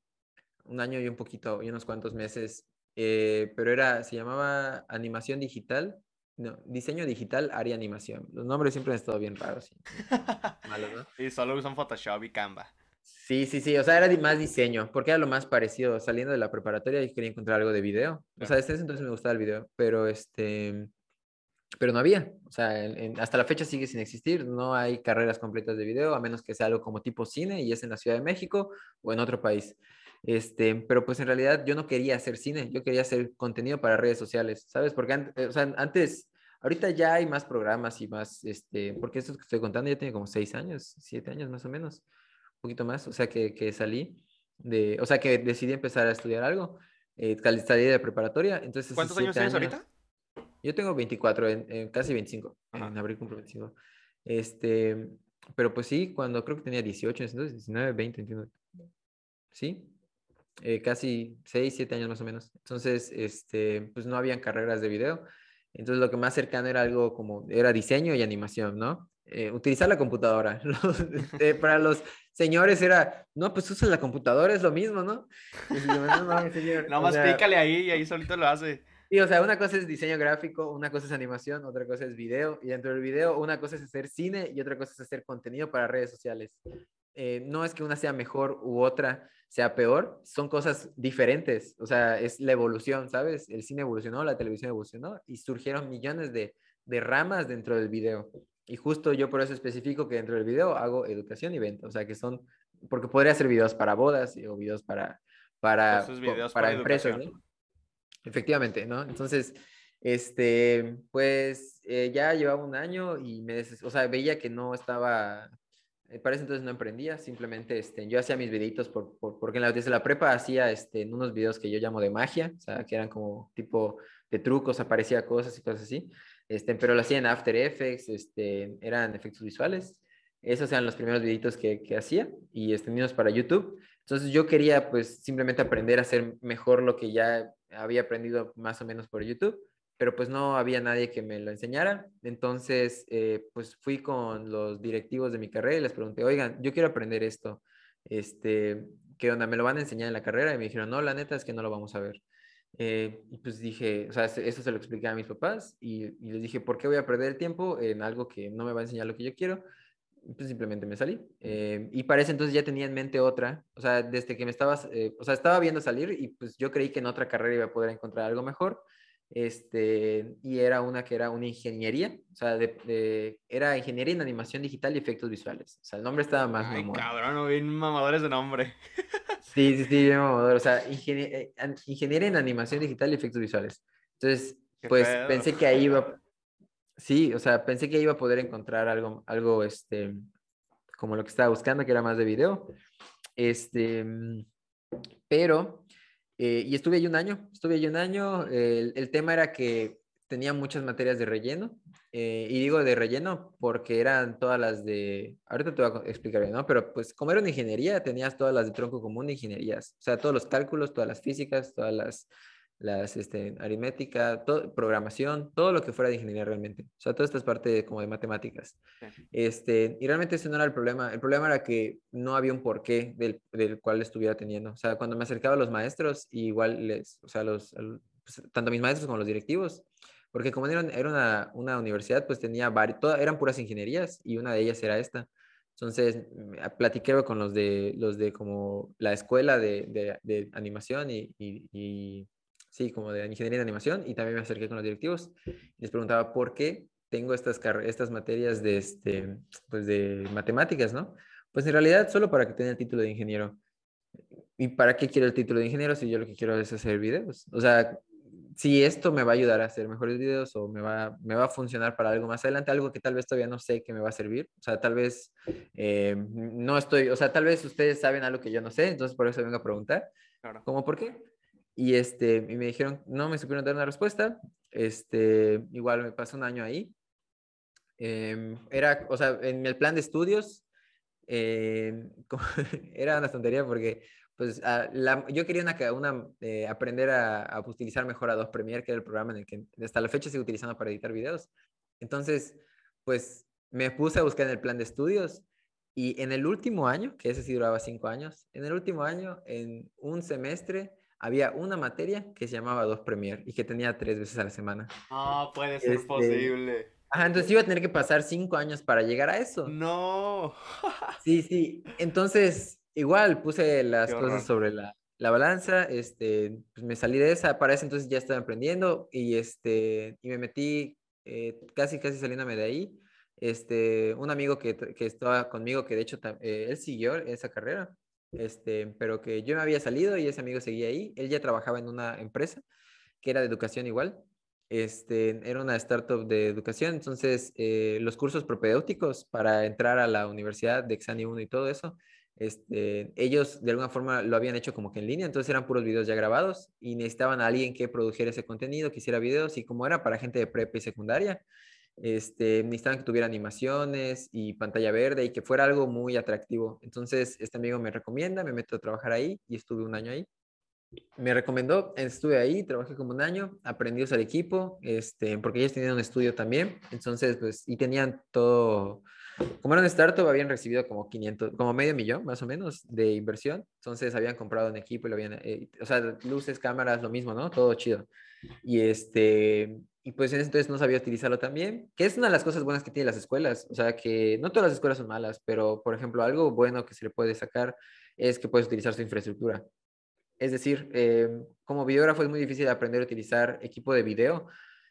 S2: un año y un poquito, y unos cuantos meses, eh, pero era, se llamaba animación digital, no, diseño digital, área animación. Los nombres siempre han estado bien raros y *laughs* malos, ¿no?
S1: Y solo usan Photoshop y Canva.
S2: Sí, sí, sí, o sea, era más diseño, porque era lo más parecido. Saliendo de la preparatoria y quería encontrar algo de video. O sea, desde ese entonces me gustaba el video, pero este, pero no había. O sea, en- en- hasta la fecha sigue sin existir. No hay carreras completas de video, a menos que sea algo como tipo cine y es en la Ciudad de México o en otro país. Este, pero pues en realidad yo no quería hacer cine, yo quería hacer contenido para redes sociales, ¿sabes? Porque an- eh, o sea, antes, ahorita ya hay más programas y más, este, porque esto que estoy contando ya tiene como seis años, siete años más o menos un poquito más, o sea, que, que salí de, o sea, que decidí empezar a estudiar algo, eh, salí de preparatoria, entonces...
S1: ¿Cuántos años tienes ahorita?
S2: Yo tengo 24, en, en casi 25,
S1: Ajá.
S2: en abril cumplo 25. Este, pero pues sí, cuando creo que tenía 18, entonces 19, 20, entiendo. Sí, eh, casi 6, 7 años más o menos. Entonces, este, pues no habían carreras de video. Entonces lo que más cercano era algo como, era diseño y animación, ¿no? Eh, utilizar la computadora. *laughs* Los- eh, para los señores era, no, pues usa la computadora, es lo mismo, ¿no? Y yo, no señor,
S1: más
S2: sea,
S1: pícale ahí y ahí solito lo hace.
S2: Sí, o sea, una cosa es diseño gráfico, una cosa es animación, otra cosa es video, y dentro del video una cosa es hacer cine y otra cosa es hacer contenido para redes sociales. Eh, no es que una sea mejor u otra sea peor, son cosas diferentes, o sea, es la evolución, ¿sabes? El cine evolucionó, la televisión evolucionó y surgieron millones de, de ramas dentro del video. Y justo yo por eso especifico que dentro del video hago educación y venta, o sea, que son, porque podría hacer videos para bodas o videos para, para, para, empresas, ¿no? Efectivamente, ¿no? Entonces, este, pues eh, ya llevaba un año y me, o sea, veía que no estaba para ese entonces no emprendía, simplemente este, yo hacía mis videitos por, por, porque en la, desde la prepa hacía este, unos videos que yo llamo de magia, o sea, que eran como tipo de trucos, aparecía cosas y cosas así, este, pero lo hacía en After Effects, este, eran efectos visuales, esos eran los primeros videitos que, que hacía y extendidos para YouTube. Entonces yo quería pues simplemente aprender a hacer mejor lo que ya había aprendido más o menos por YouTube pero pues no había nadie que me lo enseñara. Entonces, eh, pues fui con los directivos de mi carrera y les pregunté, oigan, yo quiero aprender esto, este, ¿qué onda? ¿Me lo van a enseñar en la carrera? Y me dijeron, no, la neta es que no lo vamos a ver. Eh, y pues dije, o sea, eso se lo expliqué a mis papás y, les dije, ¿por qué voy a perder el tiempo en algo que no me va a enseñar lo que yo quiero? pues simplemente me salí. Eh, y para ese entonces ya tenía en mente otra, o sea, desde que me estabas, o sea, estaba viendo salir y pues yo creí que en otra carrera iba a poder encontrar algo mejor este, y era una que era una ingeniería, o sea, de, era ingeniería en animación digital y efectos visuales. O sea, el nombre estaba más
S1: Ay, cabrón, bien mamadores de nombre. *laughs*
S2: Sí, sí, sí, bien mamador. O sea, eh, ingeniería en animación digital y efectos visuales. Entonces, pues pensé que ahí iba, sí, o sea, pensé que iba a poder encontrar algo, algo, este, como lo que estaba buscando, que era más de video. Este, pero eh, y estuve ahí un año, estuve ahí un año. el, tema era que tenía muchas materias de relleno. Eh, y digo de relleno porque eran todas las de, ahorita te voy a explicar, ¿no? Pero pues como era ingeniería, tenías todas las de tronco común de ingenierías. O sea, todos los cálculos, todas las físicas, todas las las este, aritmética, programación, todo lo que fuera de ingeniería realmente. O sea, toda esta es parte como de matemáticas. Este, y realmente ese no era el problema. El problema era que no había un porqué del, del cual estuviera teniendo. O sea, cuando me acercaba a los maestros, igual les, o sea, los, pues, tanto mis maestros como los directivos, porque como era, era una, una, universidad, pues tenía varias, todas eran puras ingenierías y una de ellas era esta. Entonces, platiqué con los de, los de como la escuela de, de, de animación y, y sí, como de ingeniería de animación, y también me acerqué con los directivos y les preguntaba por qué tengo estas, estas materias de, este, pues de matemáticas, ¿no? Pues en realidad solo para que tenga el título de ingeniero. ¿Y para qué quiero el título de ingeniero si yo lo que quiero es hacer videos? O sea, si esto me va a ayudar a hacer mejores videos o me va, me va a funcionar para algo más adelante, algo que tal vez todavía no sé que me va a servir. O sea, tal vez eh, no estoy, o sea, tal vez ustedes saben algo que yo no sé, entonces por eso vengo a preguntar. Claro. ¿Cómo por qué? Y, este, y me dijeron, no me supieron dar una respuesta. Este, igual me pasó un año ahí. Em, era, o sea, en el plan de estudios, *laughs* em, era una tontería porque pues ah, yo quería una, una eh, aprender a, a, utilizar mejor Adobe Premiere, que era el programa en el que hasta la fecha sigo utilizando para editar videos. Entonces, pues me puse a buscar en el plan de estudios y en el último año, que ese sí duraba cinco años, en el último año, en un semestre, había una materia que se llamaba Dos Premier y que tenía tres veces a la semana.
S1: No, puede ser este, posible.
S2: Ajá, entonces iba a tener que pasar cinco años para llegar a eso.
S1: No. *laughs*
S2: sí, sí. Entonces, igual puse las cosas sobre la, la, balanza, este, pues me salí de esa, para ese entonces ya estaba emprendiendo y, este, y me metí eh, casi, casi saliéndome de ahí. Este, un amigo que, que estaba conmigo, que de hecho eh, él siguió esa carrera, este, pero que yo me había salido y ese amigo seguía ahí. Él ya trabajaba en una empresa que era de educación igual. Este, era una startup de educación, entonces eh, los cursos propedéuticos para entrar a la universidad de Exani 1 y todo eso, este, ellos de alguna forma lo habían hecho como que en línea, entonces eran puros videos ya grabados y necesitaban a alguien que produjera ese contenido, que hiciera videos y como era para gente de prepa y secundaria, este, necesitaban que tuviera animaciones y pantalla verde y que fuera algo muy atractivo. Entonces, este amigo me recomienda, me meto a trabajar ahí y estuve un año ahí. me recomendó, estuve ahí, trabajé como un año, aprendí a usar equipo, este, porque ellos tenían un estudio también, entonces, pues, y tenían todo, como era un startup, habían recibido como 500, como medio millón más o menos de inversión, entonces habían comprado un equipo y lo habían, eh, o sea, luces, cámaras, lo mismo, ¿no? Todo chido. Y este, y pues en ese entonces no sabía utilizarlo también, que es una de las cosas buenas que tienen las escuelas, o sea, que no todas las escuelas son malas, pero por ejemplo, algo bueno que se le puede sacar es que puedes utilizar su infraestructura. Es decir, eh, como videógrafo es muy difícil aprender a utilizar equipo de video,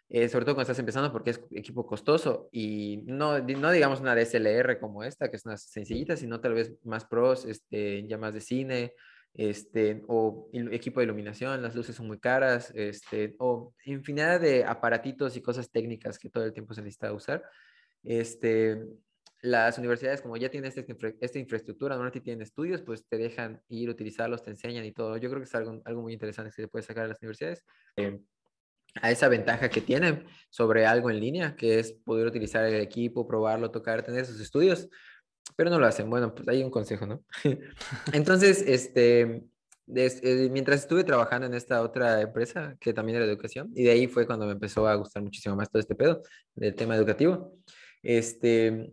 S2: eh, sobre todo cuando estás empezando porque es equipo costoso y no, no digamos una DSLR como esta, que es una sencillita, sino tal vez más pros, este, ya más de cine, este, o equipo de iluminación, las luces son muy caras, este, o infinidad de aparatitos y cosas técnicas que todo el tiempo se necesita usar. Este, las universidades, como ya tienen esta, esta infraestructura, normalmente tienen estudios, pues te dejan ir, utilizarlos, te enseñan y todo. Yo creo que es algo, algo muy interesante que se puede sacar de las universidades. Eh, a esa ventaja que tienen sobre algo en línea, que es poder utilizar el equipo, probarlo, tocar, tener sus estudios, pero no lo hacen. Bueno, pues hay un consejo, ¿no? *laughs* *laughs* Entonces, este, eh, mientras estuve trabajando en esta otra empresa, que también era de educación, y de ahí fue cuando me empezó a gustar muchísimo más todo este pedo del tema educativo. Este,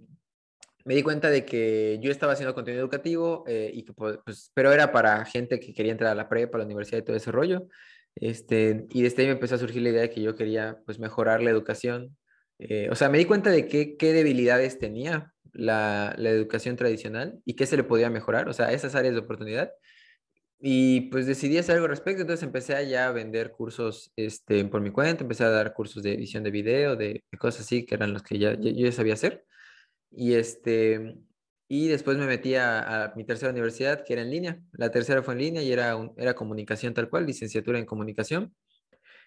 S2: me di cuenta de que yo estaba haciendo contenido educativo, eh, y que, pues, pues, pero era para gente que quería entrar a la prepa, a la universidad y todo ese rollo. Este, y desde ahí me empezó a surgir la idea de que yo quería pues, mejorar la educación. Eh, o sea, me di cuenta de qué, qué debilidades tenía la, la, educación tradicional y qué se le podía mejorar, o sea, esas áreas de oportunidad. Y pues decidí hacer algo al respecto, entonces empecé a vender cursos este, por mi cuenta, empecé a dar cursos de edición de video, de, cosas así, que eran los que ya, yo ya sabía hacer. Y, este, y después me metí a, mi tercera universidad, que era en línea. La tercera fue en línea y era, era comunicación tal cual, licenciatura en comunicación.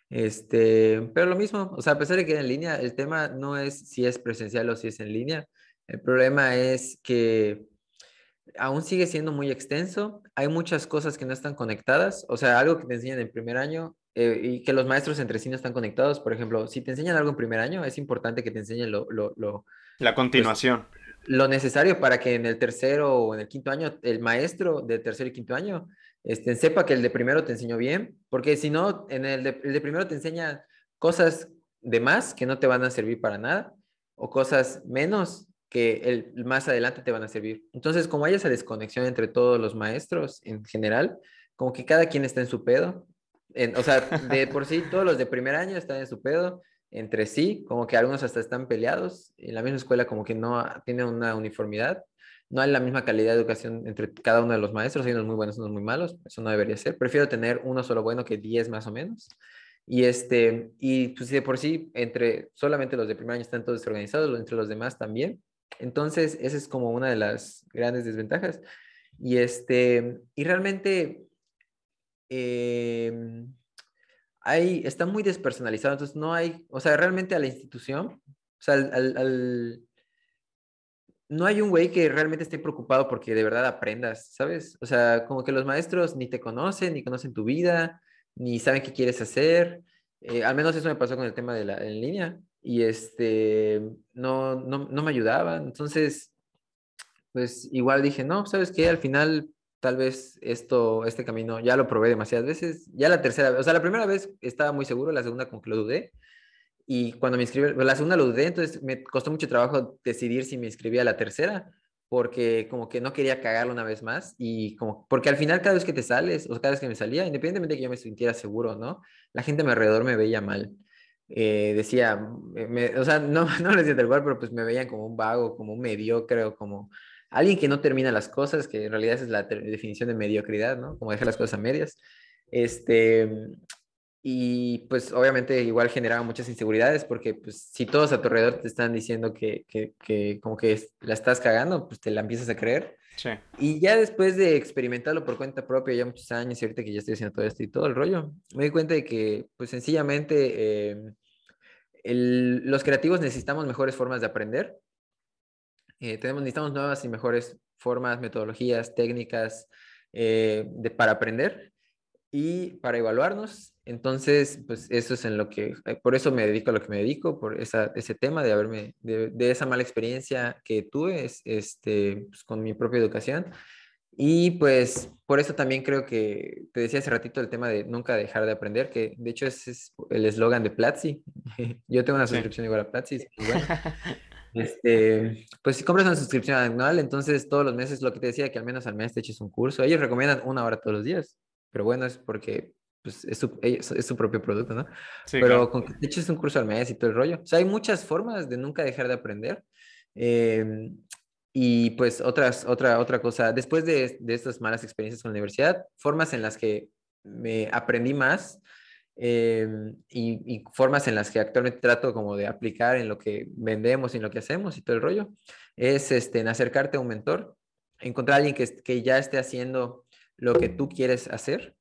S2: Este, pero lo mismo, o sea, a pesar de que era en línea, el tema no es si es presencial o si es en línea. El problema es que aún sigue siendo muy extenso. Hay muchas cosas que no están conectadas. O sea, algo que te enseñan en primer año eh, y que los maestros entre sí no están conectados. Por ejemplo, si te enseñan algo en primer año, es importante que te enseñen lo, lo, lo
S1: la continuación.
S2: lo necesario para que en el tercero o en el quinto año, el maestro de tercero y quinto año este, sepa que el de primero te enseñó bien, porque si no, en el de, el de primero te enseña cosas de más que no te van a servir para nada, o cosas menos que el, más adelante te van a servir. Entonces, como hay esa desconexión entre todos los maestros en general, como que cada quien está en su pedo. En, o sea, de por sí, todos los de primer año están en su pedo entre sí, como que algunos hasta están peleados, en la misma escuela como que no tiene una uniformidad, no hay la misma calidad de educación entre cada uno de los maestros, hay unos muy buenos, unos muy malos, eso no debería ser, prefiero tener uno solo bueno que diez más o menos. Y, este, y pues de por sí, entre solamente los de primer año están todos desorganizados, entre los demás también. Entonces, esa es como una de las grandes desventajas. Y, este, y realmente, eh, hay, está muy despersonalizado, entonces no hay, o sea, realmente a la institución, o sea, al, no hay un güey que realmente esté preocupado porque de verdad aprendas, ¿sabes? O sea, como que los maestros ni te conocen, ni conocen tu vida, ni saben qué quieres hacer. Eh, al menos eso me pasó con el tema de la en línea y este, no, no, no me ayudaban. Entonces, pues igual dije, no, ¿sabes qué? Al final tal vez esto, este camino ya lo probé demasiadas veces. Ya la tercera, o sea, la primera vez estaba muy seguro, la segunda como que lo dudé. Y cuando me inscribí, la segunda lo dudé, entonces me costó mucho trabajo decidir si me inscribía a la tercera, porque como que no quería cagarlo una vez más. Y como, porque al final cada vez que te sales, o cada vez que me salía, independientemente de que yo me sintiera seguro, ¿no? La gente a mi alrededor me veía mal. Eh, decía, o sea, no, *laughs* no lo decía tal cual, pero pues me veían como un vago, como un mediocre, como alguien que no termina las cosas, que en realidad es la definición de mediocridad, ¿no? Como dejar las cosas a medias. Este, y pues obviamente igual generaba muchas inseguridades porque pues si todos a tu alrededor te están diciendo que, que, que como que la estás cagando, pues te la empiezas a creer. Sí. Y ya después de experimentarlo por cuenta propia ya muchos años y ahorita que ya estoy haciendo todo esto y todo el rollo, me di cuenta de que pues sencillamente eh, el, los creativos necesitamos mejores formas de aprender eh, tenemos, necesitamos nuevas y mejores formas, metodologías, técnicas eh, de, para aprender y para evaluarnos. Entonces, pues eso es en lo que, eh, por eso me dedico a lo que me dedico, por esa, ese tema de haberme, de, esa mala experiencia que tuve este, pues, con mi propia educación. Y pues por eso también creo que te decía hace ratito el tema de nunca dejar de aprender, que de hecho ese es el eslogan de Platzi. *laughs* Yo tengo una suscripción igual a Platzi. Bueno. *laughs* Este, pues si compras una suscripción anual, entonces todos los meses, lo que te decía, que al menos al mes te eches un curso. Ellos recomiendan una hora todos los días, pero bueno, es porque pues, es, su, es, su, propio producto, ¿no? Sí, pero con que te eches un curso al mes y todo el rollo. O sea, hay muchas formas de nunca dejar de aprender. Eh, y pues otras, otra, otra cosa, después de, de, estas malas experiencias con la universidad, formas en las que me aprendí más eh, y, y, formas en las que actualmente trato como de aplicar en lo que vendemos y en lo que hacemos y todo el rollo, es este, en acercarte a un mentor, encontrar a alguien que, que ya esté haciendo lo que tú quieres hacer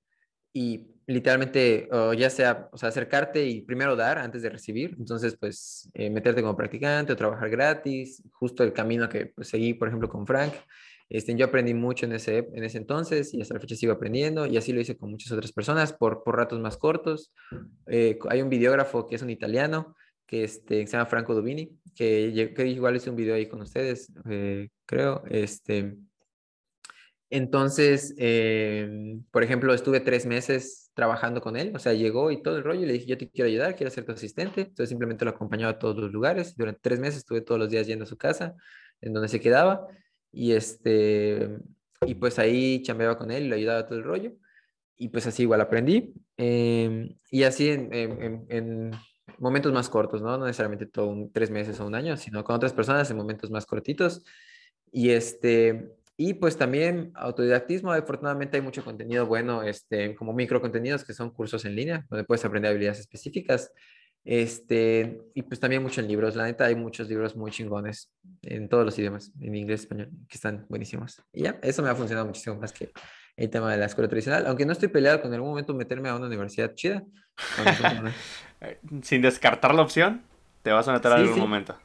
S2: y literalmente, ya sea, o sea, acercarte y primero dar antes de recibir. Entonces, pues, eh, meterte como practicante o trabajar gratis, justo el camino que pues, seguí, por ejemplo, con Frank. Este, yo aprendí mucho en ese, en ese entonces y hasta la fecha sigo aprendiendo y así lo hice con muchas otras personas por, por ratos más cortos. Eh, hay un videógrafo que es un italiano que, este, se llama Franco Dubini, que, que igual hice un video ahí con ustedes, eh, creo. Este, entonces, por ejemplo, estuve tres meses trabajando con él, o sea, llegó y todo el rollo, y le dije, yo te quiero ayudar, quiero ser tu asistente, entonces simplemente lo acompañaba a todos los lugares, durante tres meses estuve todos los días yendo a su casa, en donde se quedaba, y este, y pues ahí chambeaba con él, le ayudaba todo el rollo, y pues así igual aprendí, em, y así en, en, momentos más cortos, ¿no? No necesariamente todo un, tres meses o un año, sino con otras personas en momentos más cortitos, y este, y pues también autodidactismo, afortunadamente hay mucho contenido bueno, este, como micro contenidos que son cursos en línea, donde puedes aprender habilidades específicas. Este, y pues también mucho en libros, la neta hay muchos libros muy chingones en todos los idiomas, en inglés, español, que están buenísimos. Y ya, eso me ha funcionado muchísimo más que el tema de la escuela tradicional, aunque no estoy peleado con en algún momento meterme a una universidad chida. *laughs*
S1: Sin descartar la opción, te vas a meter en algún momento.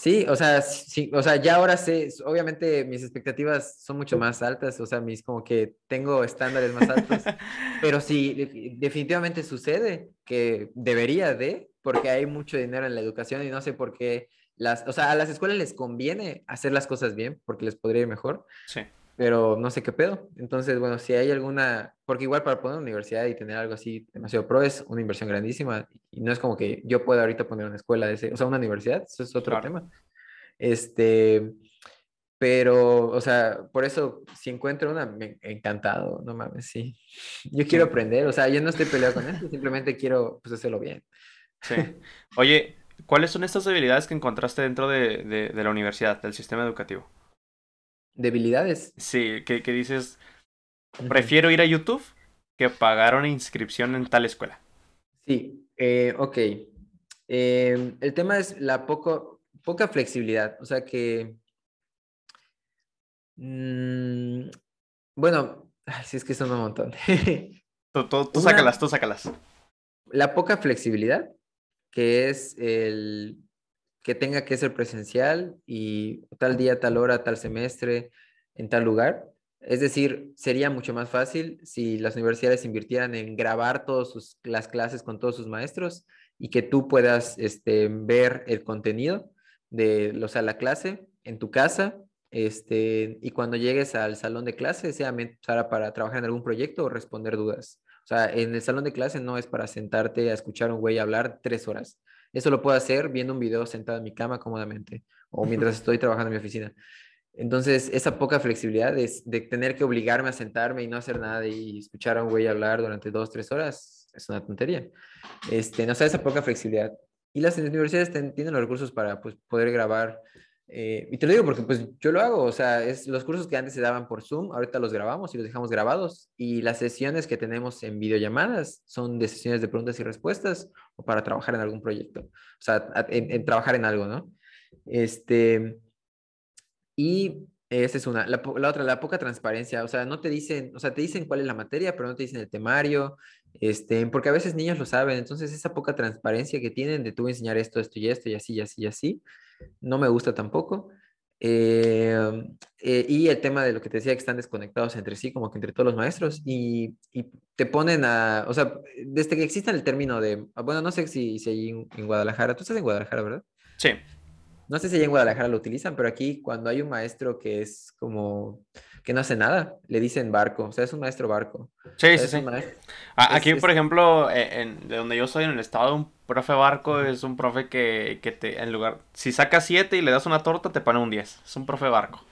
S2: Sí, o sea, sí, o sea, ya ahora sé, obviamente mis expectativas son mucho más altas, o sea, mis como que tengo estándares más altos, *laughs* pero sí, definitivamente sucede que debería de, porque hay mucho dinero en la educación y no sé por qué las, o sea, a las escuelas les conviene hacer las cosas bien porque les podría ir mejor. Sí pero no sé qué pedo. Entonces, bueno, si hay alguna, porque igual para poner una universidad y tener algo así demasiado pro es una inversión grandísima y no es como que yo pueda ahorita poner una escuela de ese, o sea, una universidad, eso es otro tema. Este, pero, o sea, por eso, si encuentro una, me, encantado, no mames, sí. *laughs* Yo quiero aprender, o sea, yo no estoy peleado con esto, simplemente quiero, pues, hacerlo bien.
S1: Sí. *laughs* Oye, ¿cuáles son estas habilidades que encontraste dentro de, de, de la universidad, del sistema educativo?
S2: Debilidades.
S1: Sí, que, dices, prefiero ir a YouTube que pagar una inscripción en tal escuela.
S2: Sí, eh, ok. Em, el tema es la poco, poca flexibilidad, o sea que... Mm, bueno, si es que son un montón. *laughs*
S1: tú, tú, sácalas, tú sácalas.
S2: La poca flexibilidad, que es el que tenga que ser presencial y tal día, tal hora, tal semestre, en tal lugar. Es decir, sería mucho más fácil si las universidades invirtieran en grabar todas las clases con todos sus maestros y que tú puedas este, ver el contenido de o sea, la clase en tu casa este, y cuando llegues al salón de clase, sea para trabajar en algún proyecto o responder dudas. O sea, en el salón de clase no es para sentarte a escuchar a un güey hablar tres horas. Eso lo puedo hacer viendo un video sentado en mi cama cómodamente o mientras *laughs* estoy trabajando en mi oficina. Entonces, esa poca flexibilidad de, de tener que obligarme a sentarme y no hacer nada y escuchar a un güey hablar durante dos, tres horas es una tontería. Este, no sé, esa poca flexibilidad. Y las universidades tienen los recursos para pues, poder grabar eh, y te lo digo porque pues yo lo hago, o sea, es los cursos que antes se daban por Zoom, ahorita los grabamos y los dejamos grabados y las sesiones que tenemos en videollamadas son de sesiones de preguntas y respuestas o para trabajar en algún proyecto, o sea, en, trabajar en algo, ¿no? Este, y esa es una. La, la, otra, la poca transparencia, o sea, no te dicen, o sea, te dicen cuál es la materia, pero no te dicen el temario, este, porque a veces niños lo saben, entonces esa poca transparencia que tienen de tú enseñar esto, esto y esto y así y así y así, no me gusta tampoco. Eh, eh, y el tema de lo que te decía, que están desconectados entre sí, como que entre todos los maestros, y, te ponen a, o sea, desde que exista el término de, bueno, no sé si, si hay en, Guadalajara, tú estás en Guadalajara, ¿verdad?
S1: Sí.
S2: No sé si allá en Guadalajara lo utilizan, pero aquí cuando hay un maestro que es como, que no hace nada, le dicen barco, o sea, es un maestro barco.
S1: Sí, sí, sí. Aquí, por ejemplo, e, en, de donde yo soy, en el estado, un profe barco es un profe que, que te, en lugar, si sacas 7 y le das una torta, te pone un 10. Es un profe barco.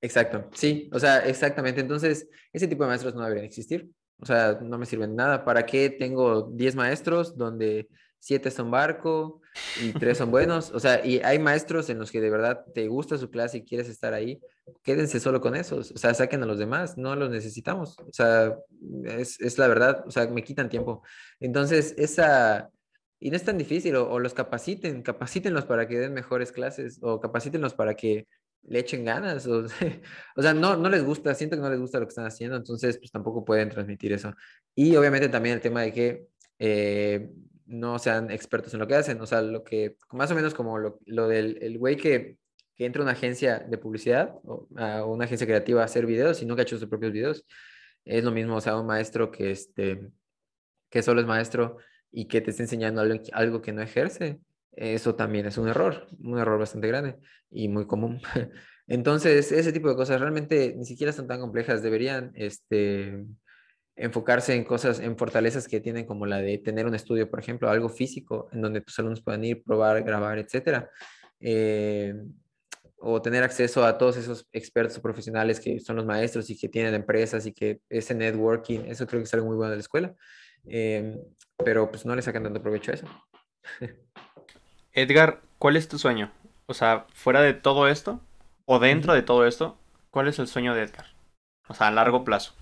S2: Exacto, sí, o sea, exactamente. Entonces, ese tipo de maestros no deberían existir. O sea, no me sirven nada. ¿Para qué tengo 10 maestros donde 7 son barco y 3 son buenos? O sea, y hay maestros en los que de verdad te gusta su clase y quieres estar ahí. Quédense solo con esos. O sea, saquen a los demás. No los necesitamos. O sea, es, es la verdad. O sea, me quitan tiempo. Entonces, esa... Y no es tan difícil, o, los capaciten, capacítenlos para que den mejores clases, o capacítenlos para que le echen ganas, o, *laughs* o, sea, no, no les gusta, siento que no les gusta lo que están haciendo, entonces pues tampoco pueden transmitir eso. Y obviamente también el tema de que eh, no sean expertos en lo que hacen, o sea, lo que, más o menos como lo, lo del el güey que, que entra a una agencia de publicidad o una agencia creativa a hacer videos y nunca ha hecho sus propios videos, es lo mismo, o sea, un maestro que, este, que solo es maestro y que te está enseñando algo, algo que no ejerce, eso también es un error, un error bastante grande y muy común. *laughs* Entonces, ese tipo de cosas realmente ni siquiera son tan complejas, deberían este, enfocarse en cosas, en fortalezas que tienen como la de tener un estudio, por ejemplo, algo físico, en donde tus alumnos puedan ir, probar, grabar, etcétera. Eh, o tener acceso a todos esos expertos profesionales que son los maestros y que tienen empresas y que ese networking, eso creo que es algo muy bueno de la escuela. Eh, pero pues no le sacan tanto provecho a eso. *laughs*
S1: Edgar, ¿cuál es tu sueño? O sea, fuera de todo esto, o dentro de todo esto, ¿cuál es el sueño de Edgar? O sea, a largo plazo.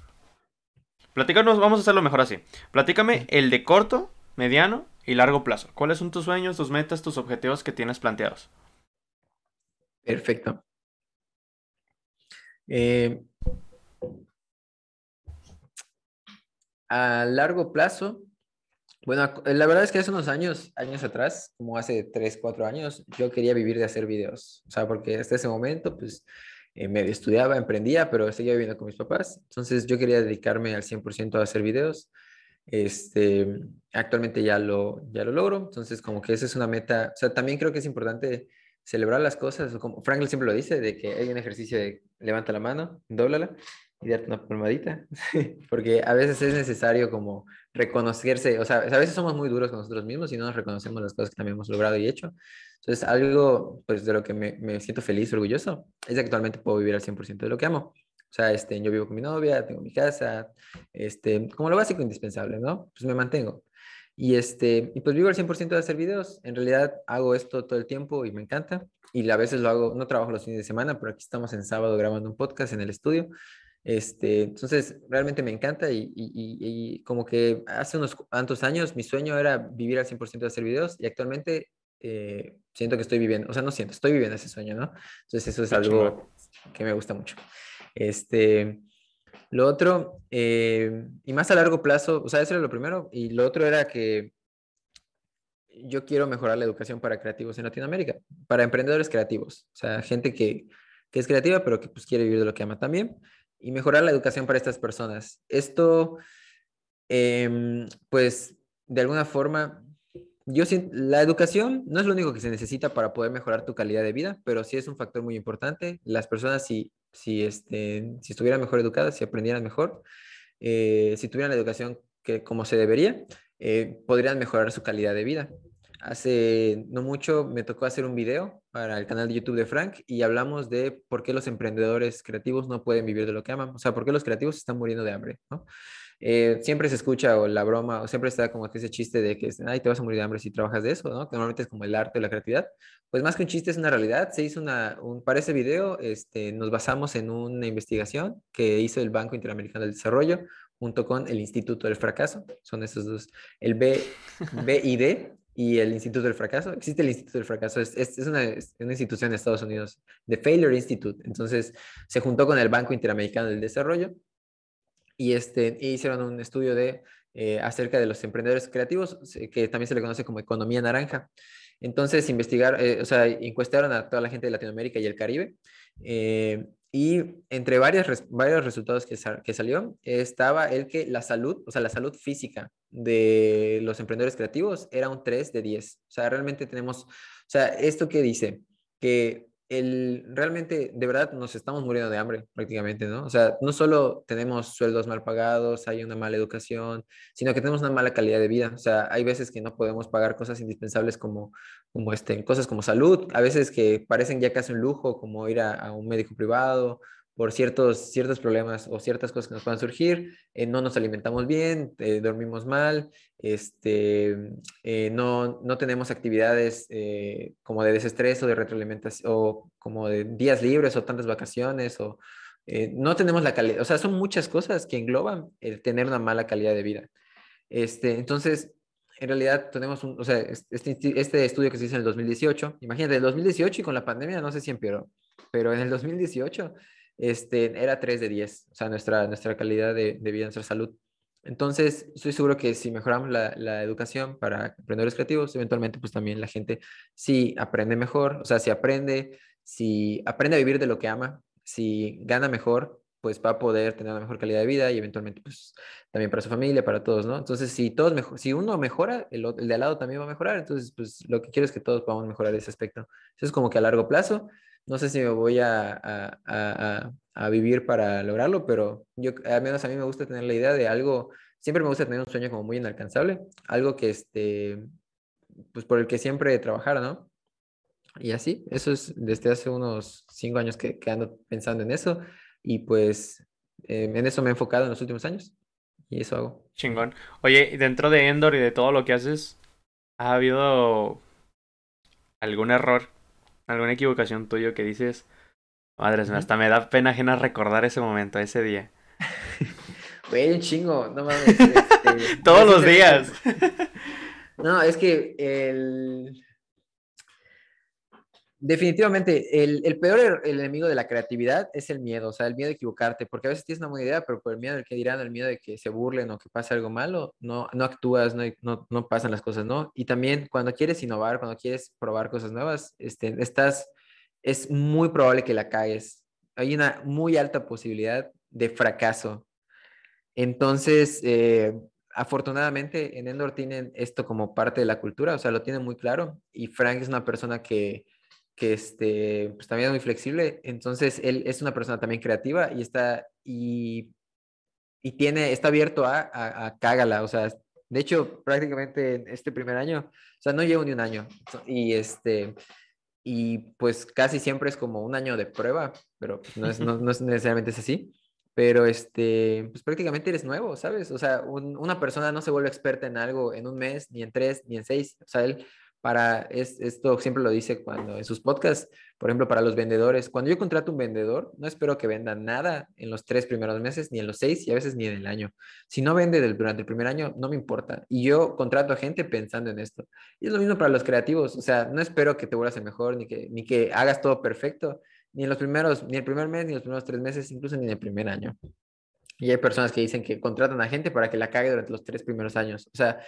S1: Platícanos, vamos a hacerlo mejor así. Platícame el de corto, mediano y largo plazo. ¿Cuáles son tus sueños, tus metas, tus objetivos que tienes planteados?
S2: Perfecto. Eh, a largo plazo, bueno, la verdad es que hace unos años, años atrás, como hace 3, 4 años, yo quería vivir de hacer videos. O sea, porque hasta ese momento, pues, eh, medio estudiaba, emprendía, pero seguía viviendo con mis papás. Entonces, yo quería dedicarme al 100% a hacer videos. Este, actualmente ya lo, ya lo logro. Entonces, como que esa es una meta. También creo que es importante celebrar las cosas. Como Franklin siempre lo dice, de que hay un ejercicio de levanta la mano, dóblala y darte una palmadita, *laughs* porque a veces es necesario como reconocerse, o sea, a veces somos muy duros con nosotros mismos y no nos reconocemos las cosas que también hemos logrado y hecho. Entonces, algo pues de lo que me, siento feliz, orgulloso, es que actualmente puedo vivir al 100% de lo que amo. O sea, este, yo vivo con mi novia, tengo mi casa, este, como lo básico indispensable, ¿no? Pues me mantengo. Y, este, y pues vivo al 100% de hacer videos. En realidad hago esto todo el tiempo y me encanta. Y a veces lo hago, no trabajo los fines de semana, pero aquí estamos en sábado grabando un podcast en el estudio. Este, entonces, realmente me encanta y, y, como que hace unos cuantos años mi sueño era vivir al 100% de hacer videos y actualmente eh, siento que estoy viviendo, o sea, no siento, estoy viviendo ese sueño, ¿no? Entonces, eso es algo que me gusta mucho. Este, lo otro, eh, y más a largo plazo, o sea, eso era lo primero, y lo otro era que yo quiero mejorar la educación para creativos en Latinoamérica, para emprendedores creativos, o sea, gente que, que es creativa, pero que pues quiere vivir de lo que ama también y mejorar la educación para estas personas. Esto, em, pues, de alguna forma, yo siento, la educación no es lo único que se necesita para poder mejorar tu calidad de vida, pero sí es un factor muy importante. Las personas, si, si, este, si estuvieran mejor educadas, si aprendieran mejor, eh, si tuvieran la educación que como se debería, eh, podrían mejorar su calidad de vida. Hace no mucho me tocó hacer un video para el canal de YouTube de Frank y hablamos de por qué los emprendedores creativos no pueden vivir de lo que aman, o sea, por qué los creativos están muriendo de hambre, ¿no? Eh, siempre se escucha o la broma o siempre está como que ese chiste de que ay, te vas a morir de hambre si trabajas de eso, ¿no? Que normalmente es como el arte o la creatividad. Pues más que un chiste es una realidad. Se hizo una, un, para ese video este, nos basamos en una investigación que hizo el Banco Interamericano del Desarrollo junto con el Instituto del Fracaso. Son esos dos, el B, *laughs* BID y el Instituto del Fracaso. Existe el Instituto del Fracaso, es, es, una, una, institución de Estados Unidos, The Failure Institute. Entonces se juntó con el Banco Interamericano del Desarrollo y este, hicieron un estudio de, eh, acerca de los emprendedores creativos, que también se le conoce como economía naranja. Entonces, investigar, eh, o sea, encuestaron a toda la gente de Latinoamérica y el Caribe. Eh, y entre varios, varios resultados que, que salió, estaba el que la salud, o sea, la salud física de los emprendedores creativos era un 3 de 10. O sea, realmente tenemos, o sea, esto que dice, que el, realmente, de verdad, nos estamos muriendo de hambre prácticamente, ¿no? O sea, no solo tenemos sueldos mal pagados, hay una mala educación, sino que tenemos una mala calidad de vida. O sea, hay veces que no podemos pagar cosas indispensables como, como este, cosas como salud, a veces que parecen ya casi un lujo, como ir a, a un médico privado por ciertos, ciertos problemas o ciertas cosas que nos puedan surgir, eh, no nos alimentamos bien, eh, dormimos mal, este, eh, no, no, tenemos actividades como de desestrés o de retroalimentación, o como de días libres o tantas vacaciones, o no tenemos la calidad, o sea, son muchas cosas que engloban el tener una mala calidad de vida. Este, entonces, en realidad tenemos un, o sea, este, este estudio que se hizo en el 2018, imagínate, el 2018 y con la pandemia no sé si empeoró, pero en el 2018 este, era 3 de 10, o sea, nuestra, nuestra calidad de, vida, nuestra salud. Entonces, estoy seguro que si mejoramos la, la, educación para emprendedores creativos, eventualmente, pues también la gente sí aprende mejor, o sea, si aprende, si aprende a vivir de lo que ama, si gana mejor, pues va a poder tener una mejor calidad de vida y eventualmente, pues también para su familia, para todos, ¿no? Entonces, si todos mejor, si uno mejora, el, el de al lado también va a mejorar, entonces, pues lo que quiero es que todos podamos mejorar ese aspecto. Eso es como que a largo plazo, no sé si me voy a, a, vivir para lograrlo, pero yo, al menos a mí me gusta tener la idea de algo, siempre me gusta tener un sueño como muy inalcanzable, algo que este, pues por el que siempre trabajar, ¿no? Y así, eso es desde hace unos cinco años que, que ando pensando en eso y pues eh, en eso me he enfocado en los últimos años y eso hago.
S1: Chingón. Oye, dentro de Endor y de todo lo que haces, ¿ha habido algún error alguna equivocación tuya que dices, madres, uh hasta me da pena ajena recordar ese momento, ese día. *laughs*
S2: Güey, un chingo, no mames. *laughs* Este,
S1: Todos los días. *laughs*
S2: no, es que el, Definitivamente, el, peor el enemigo de la creatividad es el miedo, o sea, el miedo de equivocarte, porque a veces tienes una buena idea, pero por el miedo del que dirán, el miedo de que se burlen o que pase algo malo, no, no actúas, no, no, pasan las cosas, ¿no? Y también cuando quieres innovar, cuando quieres probar cosas nuevas, este, estás, es muy probable que la caes. Hay una muy alta posibilidad de fracaso. Entonces, eh, afortunadamente en Endor tienen esto como parte de la cultura, o sea, lo tienen muy claro, y Frank es una persona que que este, pues también es muy flexible. Entonces, él es una persona también creativa y está, y, y tiene, está abierto a, a, cágala. O sea, de hecho, prácticamente en este primer año, o sea, no llevo ni un año. Y este, y pues casi siempre es como un año de prueba, pero pues, no, es, no, no es necesariamente es así. Pero este, pues prácticamente eres nuevo, ¿sabes? O sea, una persona no se vuelve experta en algo en un mes, ni en tres, ni en seis. O sea, él para, es, esto siempre lo dice cuando en sus podcasts, por ejemplo, para los vendedores, cuando yo contrato un vendedor, no espero que venda nada en los tres primeros meses, ni en los seis y a veces ni en el año. Si no vende durante el primer año, no me importa. Y yo contrato a gente pensando en esto. Y es lo mismo para los creativos, o sea, no espero que te vuelvas el mejor, ni que, ni que hagas todo perfecto, ni en los primeros, ni el primer mes, ni los primeros tres meses, incluso ni en el primer año. Y hay personas que dicen que contratan a gente para que la cague durante los tres primeros años. O sea,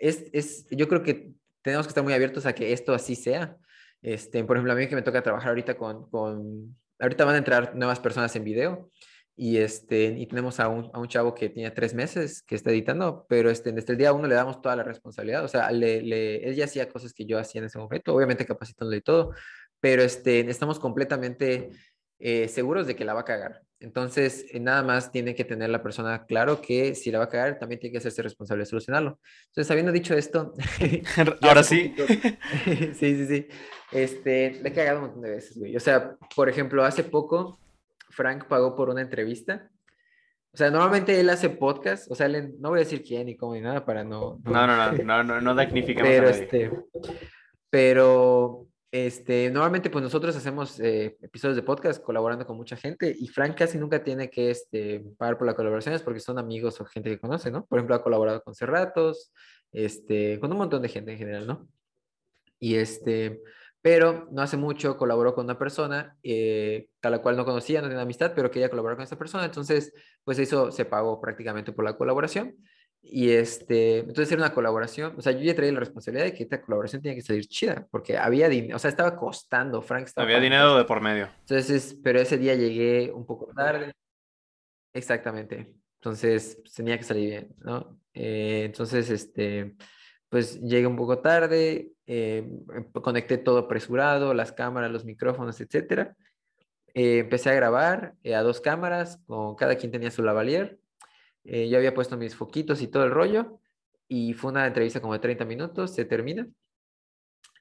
S2: es, es, yo creo que tenemos que estar muy abiertos a que esto así sea. Este, por ejemplo, a mí que me toca trabajar ahorita con, con ahorita van a entrar nuevas personas en video y, este, y tenemos a un, a un chavo que tiene tres meses que está editando, pero este, desde el día uno le damos toda la responsabilidad, o sea, le, le, él ya hacía cosas que yo hacía en ese momento, obviamente capacitándole y todo, pero este, estamos completamente eh, seguros de que la va a cagar. Entonces, eh, nada más tiene que tener la persona claro que si la va a cagar, también tiene que hacerse responsable de solucionarlo. Entonces, habiendo dicho esto, *laughs* *laughs*
S1: ahora sí. *laughs*
S2: sí, sí, sí. Este, le he cagado un montón de veces, güey. O sea, por ejemplo, hace poco, Frank pagó por una entrevista. O sea, normalmente él hace podcast, o sea, no voy a decir quién ni cómo ni nada para no.
S1: No, no, no, no, no, no,
S2: pero, este, pero este, normalmente pues nosotros hacemos eh, episodios de podcast colaborando con mucha gente y Frank casi nunca tiene que este, pagar por las colaboraciones porque son amigos o gente que conoce, ¿no? Por ejemplo, ha colaborado con Cerratos, este, con un montón de gente en general, ¿no? Y este, pero no hace mucho colaboró con una persona eh, a la cual no conocía, no tenía amistad, pero quería colaborar con esa persona, entonces pues eso se pagó prácticamente por la colaboración y este, entonces era una colaboración, o sea, yo ya traía la responsabilidad de que esta colaboración tenía que salir chida, porque había dinero, o sea, estaba costando, Frank estaba...
S1: Había dinero de por medio.
S2: Entonces, pero ese día llegué un poco tarde. Exactamente. Entonces, pues, tenía que salir bien, ¿no? Eh, entonces, este, pues llegué un poco tarde, eh, conecté todo apresurado, las cámaras, los micrófonos, etcétera. Eh, empecé a grabar a dos cámaras, con cada quien tenía su lavalier. Yo había puesto mis foquitos y todo el rollo y fue una entrevista como de 30 minutos, se termina.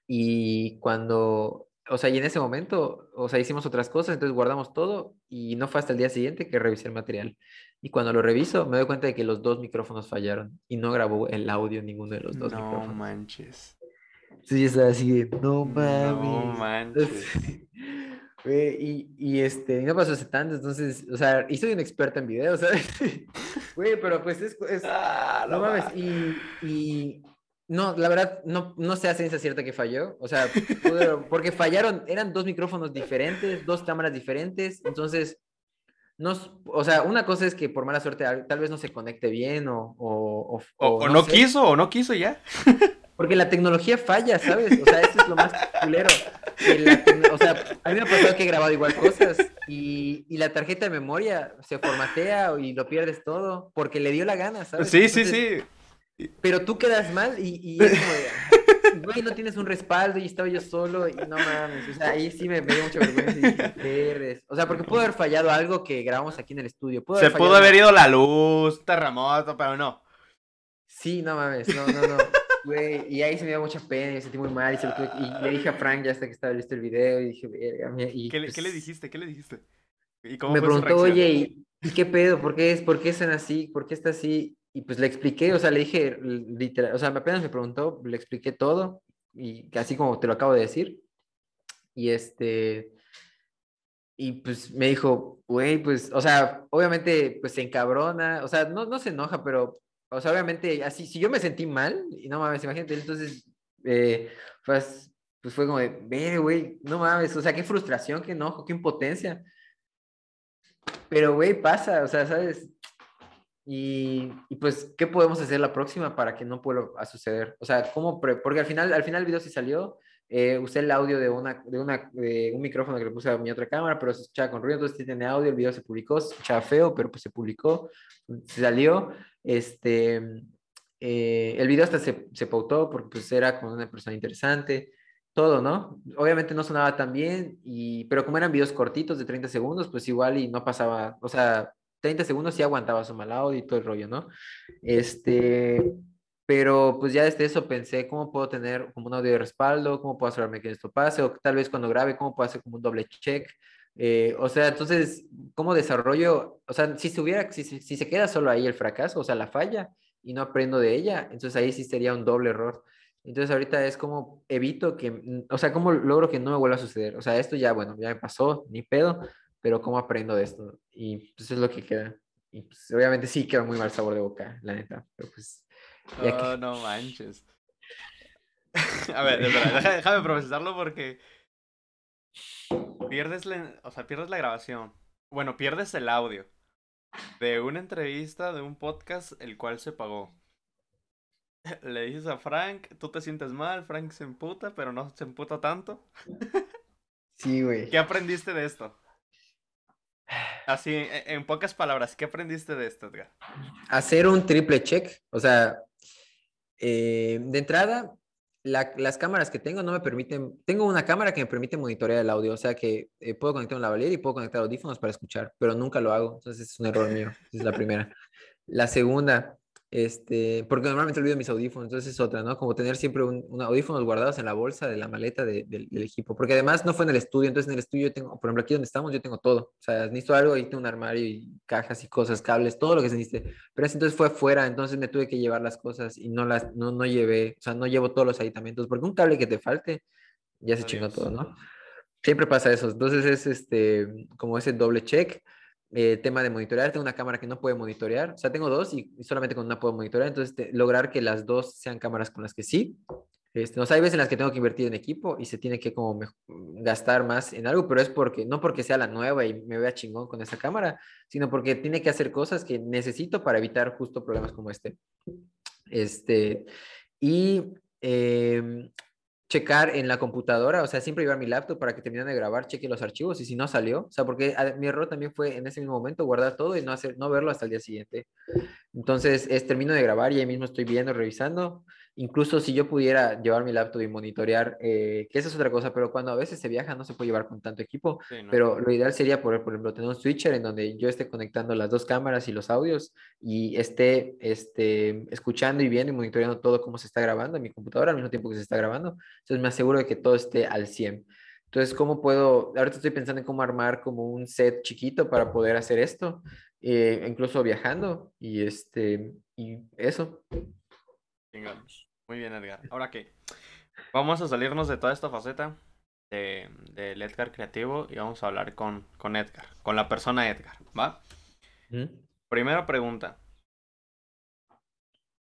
S2: Y cuando, o sea, y en ese momento, o sea, hicimos otras cosas, entonces guardamos todo y no fue hasta el día siguiente que revisé el material. Y cuando lo reviso, me doy cuenta de que los dos micrófonos fallaron y no grabó el audio ninguno de los dos micrófonos.
S1: No manches.
S2: Sí, estaba así no mames.
S1: No manches. *laughs*
S2: y, y, este, no pasó hace tanto, entonces, o sea, y soy un experto en video, ¿sabes? *laughs* Güey, pero pues es, es ah, no, mames, y, y, no, la verdad, no, no se hace esa cierta que falló, o sea, porque fallaron, eran dos micrófonos diferentes, dos cámaras diferentes, entonces, no, o sea, una cosa es que por mala suerte tal vez no se conecte bien o... O,
S1: o, o no, quiso, o no quiso ya. *laughs*
S2: Porque la tecnología falla, ¿sabes? O sea, eso es lo más culero. o sea, a mí me ha pasado que he grabado igual cosas y, y, la tarjeta de memoria se formatea y lo pierdes todo porque le dio la gana, ¿sabes?
S1: Sí, sí, sí.
S2: Pero tú quedas mal y, y es como güey, no tienes un respaldo y estaba yo solo y no mames. O sea, ahí sí me, dio mucha vergüenza y O sea, porque pudo haber fallado algo que grabamos aquí en el estudio.
S1: se pudo haber ido la luz, terremoto, pero no.
S2: Sí, no mames, no, no, no. Güey, y ahí se me dio mucha pena y me sentí muy mal. Y, le dije a Frank ya hasta que estaba listo el video y dije, verga, y,
S1: ¿Qué, le, ¿Qué, le, pues dijiste? ¿Qué le dijiste?
S2: ¿Y cómo me preguntó, oye, ¿y, qué pedo? ¿Por qué, es, ¿Por qué son así? ¿Por qué está así? Y pues le expliqué, o sea, le dije, literal, o sea, apenas me preguntó, le expliqué todo, y así como te lo acabo de decir. Y este, y pues me dijo, güey, pues, o sea, obviamente, pues se encabrona, o sea, no, no se enoja, pero o sea, obviamente, así, si yo me sentí mal, y no mames, imagínate, entonces, eh, pues, pues fue como de, ve, güey, no mames, o sea, qué frustración, qué enojo, qué impotencia. Pero, güey, pasa, o sea, ¿sabes? Y, y, pues, ¿qué podemos hacer la próxima para que no vuelva suceder? O sea, ¿cómo? Porque al final, al final el video sí salió, eh, usé el audio de, una, de, una, de un micrófono que le puse a mi otra cámara, pero se escuchaba con ruido, entonces tiene audio, el video se publicó, se escuchaba feo, pero pues se publicó, se salió. Este, eh, el video hasta se, se pautó porque pues era con una persona interesante, todo, ¿no? Obviamente no sonaba tan bien, y, pero como eran videos cortitos de 30 segundos, pues igual y no pasaba, o sea, 30 segundos sí aguantaba su mal audio y todo el rollo, ¿no? Este, pero pues ya desde eso pensé cómo puedo tener como un audio de respaldo, cómo puedo asegurarme que esto pase, o tal vez cuando grabe, cómo puedo hacer como un doble check. Eh, o sea, entonces, ¿cómo desarrollo? O sea, si se hubiera, si, si, se queda solo ahí el fracaso, o sea, la falla, y no aprendo de ella, entonces ahí sí sería un doble error. Entonces ahorita es como evito que, o sea, cómo logro que no me vuelva a suceder. O sea, esto ya, bueno, ya me pasó, ni pedo, pero cómo aprendo de esto. Y pues es lo que queda. Y pues obviamente sí queda muy mal sabor de boca, la neta, pero pues
S1: no, no manches. *laughs* A ver, déjame, procesarlo porque pierdes la, o sea, pierdes la grabación. Bueno, pierdes el audio de una entrevista, de un podcast, el cual se pagó. *laughs* Le dices a Frank, tú te sientes mal, Frank se emputa, pero no se emputa tanto. *laughs*
S2: Sí, güey.
S1: ¿Qué aprendiste de esto? Así, en pocas palabras, ¿qué aprendiste de esto, Edgar?
S2: Hacer un triple check, o sea, eh, de entrada, las cámaras que tengo no me permiten, tengo una cámara que me permite monitorear el audio, o sea que eh, puedo conectar un lavalier y puedo conectar audífonos para escuchar, pero nunca lo hago, entonces es un error mío, es la primera. La segunda, este, porque normalmente olvido mis audífonos, entonces es otra, ¿no? Como tener siempre un, audífonos guardados en la bolsa de la maleta del equipo, porque además no fue en el estudio, entonces en el estudio yo tengo, por ejemplo, aquí donde estamos yo tengo todo, o sea, necesito algo, ahí tengo un armario y cajas y cosas, cables, todo lo que se necesite, pero entonces fue fuera, entonces me tuve que llevar las cosas y no las, no, no llevé, o sea, no llevo todos los aditamentos, porque un cable que te falte, ya se chingó todo, ¿no? Siempre pasa eso, entonces es este, como ese doble check, eh, tema de monitorear. Tengo una cámara que no puede monitorear. O sea, tengo dos y, solamente con una puedo monitorear. Entonces, lograr que las dos sean cámaras con las que sí. Este, no hay veces en las que tengo que invertir en equipo y se tiene que como gastar más en algo, pero es porque, no porque sea la nueva y me vea chingón con esa cámara, sino porque tiene que hacer cosas que necesito para evitar justo problemas como este. Este, y eh, checar en la computadora, o sea, siempre llevar mi laptop para que termine de grabar, cheque los archivos y si no salió, o sea, porque mi error también fue en ese mismo momento guardar todo y no hacer no verlo hasta el día siguiente. Entonces, es termino de grabar y ahí mismo estoy viendo, revisando Incluso si yo pudiera llevar mi laptop y monitorear, eh, que esa es otra cosa, pero cuando a veces se viaja no se puede llevar con tanto equipo, pero lo ideal sería, por, por, ejemplo, tener un switcher en donde yo esté conectando las dos cámaras y los audios y esté este, escuchando y viendo y monitoreando todo cómo se está grabando en mi computadora al mismo tiempo que se está grabando. Entonces me aseguro de que todo esté al 100. Entonces, ¿cómo puedo? Ahorita estoy pensando en cómo armar como un set chiquito para poder hacer esto, eh, incluso viajando y este y eso.
S1: Muy bien, Edgar. Ahora qué, vamos a salirnos de toda esta faceta del de, Edgar creativo y vamos a hablar con, con Edgar, con la persona Edgar, ¿va? Primera pregunta.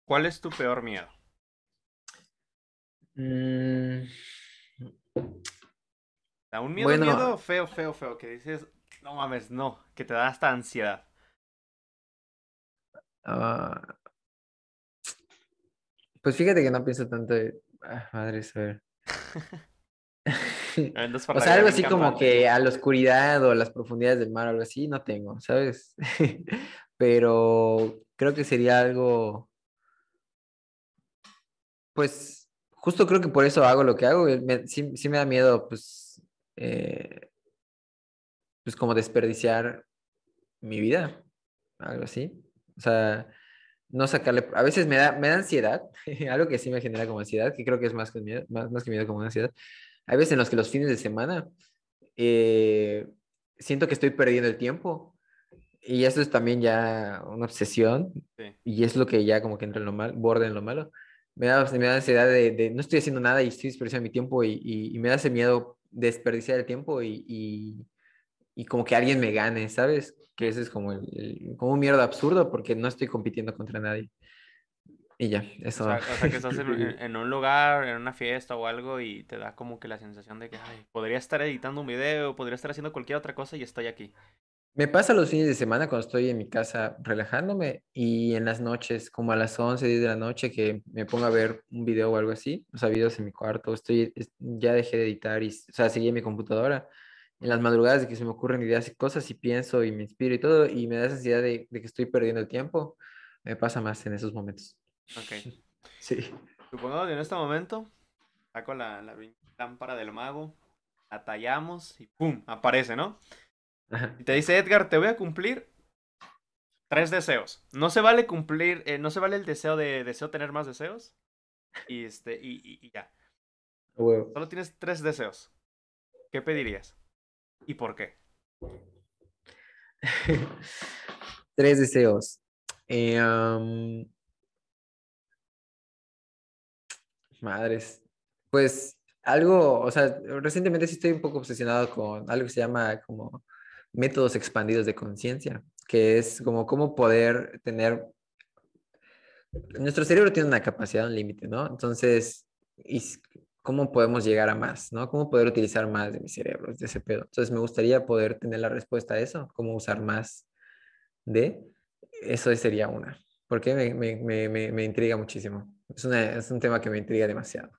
S1: ¿Cuál es tu peor miedo? Mm. un miedo, miedo feo, feo, feo, que dices, no mames, no, que te da hasta ansiedad.
S2: Ah, pues fíjate que no pienso tanto de. Ah, madre, a ver. *laughs* o sea, algo así como que a la oscuridad o a las profundidades del mar, algo así, no tengo, ¿sabes? *laughs* Pero creo que sería algo. Pues justo creo que por eso hago lo que hago. sí, sí, me da miedo, pues. Eh, pues como desperdiciar mi vida, algo así. O sea, no sacarle, a veces me da, me da ansiedad, *laughs* algo que sí me genera como ansiedad, que creo que es más que miedo, más, más que miedo como ansiedad. Hay veces en los que los fines de semana eh, siento que estoy perdiendo el tiempo y eso es también ya una obsesión y es lo que ya como que entra en lo mal, borde en lo malo. Me da, me da ansiedad de, de, no estoy haciendo nada y estoy desperdiciando mi tiempo y, y, me da ese miedo desperdiciar el tiempo y, y, y como que alguien me gane, ¿sabes? que ese es como, el, como un miedo absurdo porque no estoy compitiendo contra nadie. Y ya, eso.
S1: O sea, que estás *laughs* en, un lugar, en una fiesta o algo y te da como que la sensación de que ay, podría estar editando un video, podría estar haciendo cualquier otra cosa y estoy aquí.
S2: Me pasa los fines de semana cuando estoy en mi casa relajándome y en las noches, como a las 11, 10 de la noche, que me pongo a ver un video o algo así, o sea, videos en mi cuarto, estoy, ya dejé de editar y, o sea, seguí en mi computadora en las madrugadas de que se me ocurren ideas y cosas y pienso y me inspiro y todo, y me da esa ansiedad de, que estoy perdiendo el tiempo, me pasa más en esos momentos.
S1: Ok. *laughs* Sí. Supongo que en este momento saco la, la lámpara del mago, la tallamos y ¡pum! aparece, ¿no? Y te dice Edgar, te voy a cumplir tres deseos. No se vale cumplir, eh, no se vale el deseo de deseo tener más deseos. Y este, y, ya. Solo tienes tres deseos. ¿Qué pedirías? ¿Y por qué? *laughs*
S2: Tres deseos. Eh, madres. Pues algo, o sea, recientemente sí estoy un poco obsesionado con algo que se llama como métodos expandidos de conciencia, que es como cómo poder tener... Nuestro cerebro tiene una capacidad, un límite, ¿no? Entonces, cómo podemos llegar a más, ¿no? ¿Cómo poder utilizar más de mi cerebro, de ese pedo? Entonces me gustaría poder tener la respuesta a eso, cómo usar más de, eso sería una, porque me, me, me, me intriga muchísimo. Es, una, es, un tema que me intriga demasiado.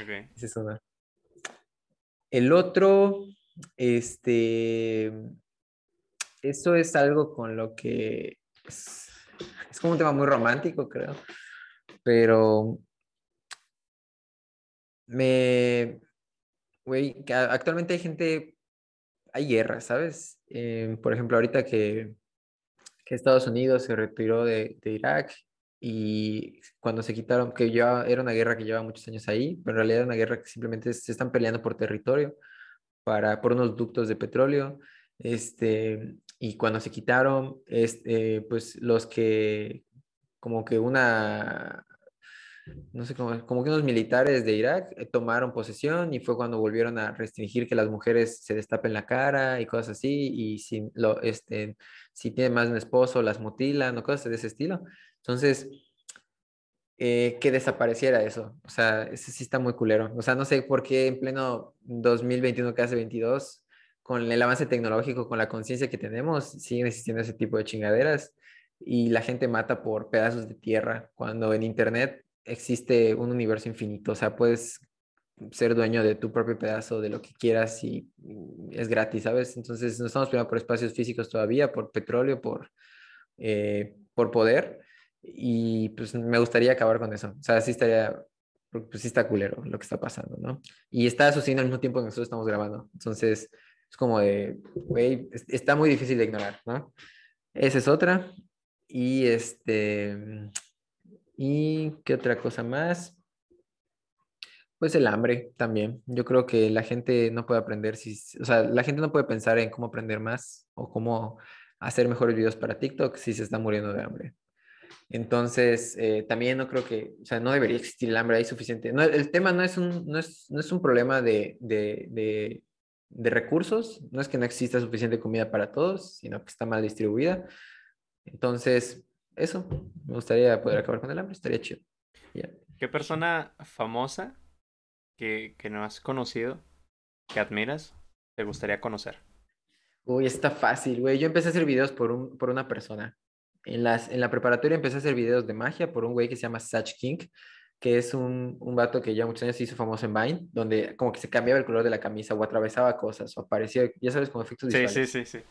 S2: Okay. *laughs* Ese es una. El otro, este, eso es algo con lo que es, es como un tema muy romántico, creo, pero me, güey, actualmente hay gente, hay guerra, ¿sabes? Eh, por ejemplo, ahorita que, que, Estados Unidos se retiró de, de, Irak y cuando se quitaron, que ya era una guerra que lleva muchos años ahí, pero en realidad era una guerra que simplemente se están peleando por territorio, para, por unos ductos de petróleo, este, y cuando se quitaron, este, pues los que, como que una no sé cómo, como que unos militares de Irak eh, tomaron posesión y fue cuando volvieron a restringir que las mujeres se destapen la cara y cosas así, y si, lo, este, si tienen más un esposo, las mutilan o cosas de ese estilo. Entonces, eh, que desapareciera eso. O sea, ese sí está muy culero. O sea, no sé por qué en pleno 2021, casi 22, con el avance tecnológico, con la conciencia que tenemos, siguen existiendo ese tipo de chingaderas y la gente mata por pedazos de tierra, cuando en Internet existe un universo infinito, o sea, puedes ser dueño de tu propio pedazo de lo que quieras y es gratis, ¿sabes? Entonces no estamos peleando por espacios físicos todavía, por petróleo, por, eh, por poder. y pues me gustaría acabar con eso. O sea, sí estaría, pues sí está culero lo que está pasando, ¿no? Y está sucediendo al mismo tiempo que nosotros estamos grabando. Entonces, es como de, güey, está muy difícil de ignorar, ¿no? Esa es otra. Y este, ¿y qué otra cosa más? Pues el hambre también. Yo creo que la gente no puede aprender si, o sea, la gente no puede pensar en cómo aprender más o cómo hacer mejores videos para TikTok si se está muriendo de hambre. Entonces, eh, también no creo que, o sea, no debería existir el hambre, hay suficiente. No, el tema no es un, no es, no es un problema de, de, de, de, recursos, no es que no exista suficiente comida para todos, sino que está mal distribuida. Entonces, eso, me gustaría poder acabar con el hambre, estaría chido.
S1: ¿Qué persona famosa que, que no has conocido, que admiras, te gustaría conocer?
S2: Uy, está fácil, güey. Yo empecé a hacer videos por, un, por una persona. En, las, en la preparatoria empecé a hacer videos de magia por un güey que se llama Satch King, que es un, un vato que ya muchos años se hizo famoso en Vine, donde como que se cambiaba el color de la camisa o atravesaba cosas o aparecía, ya sabes, con efectos visuales.
S1: Sí, sí, sí, sí.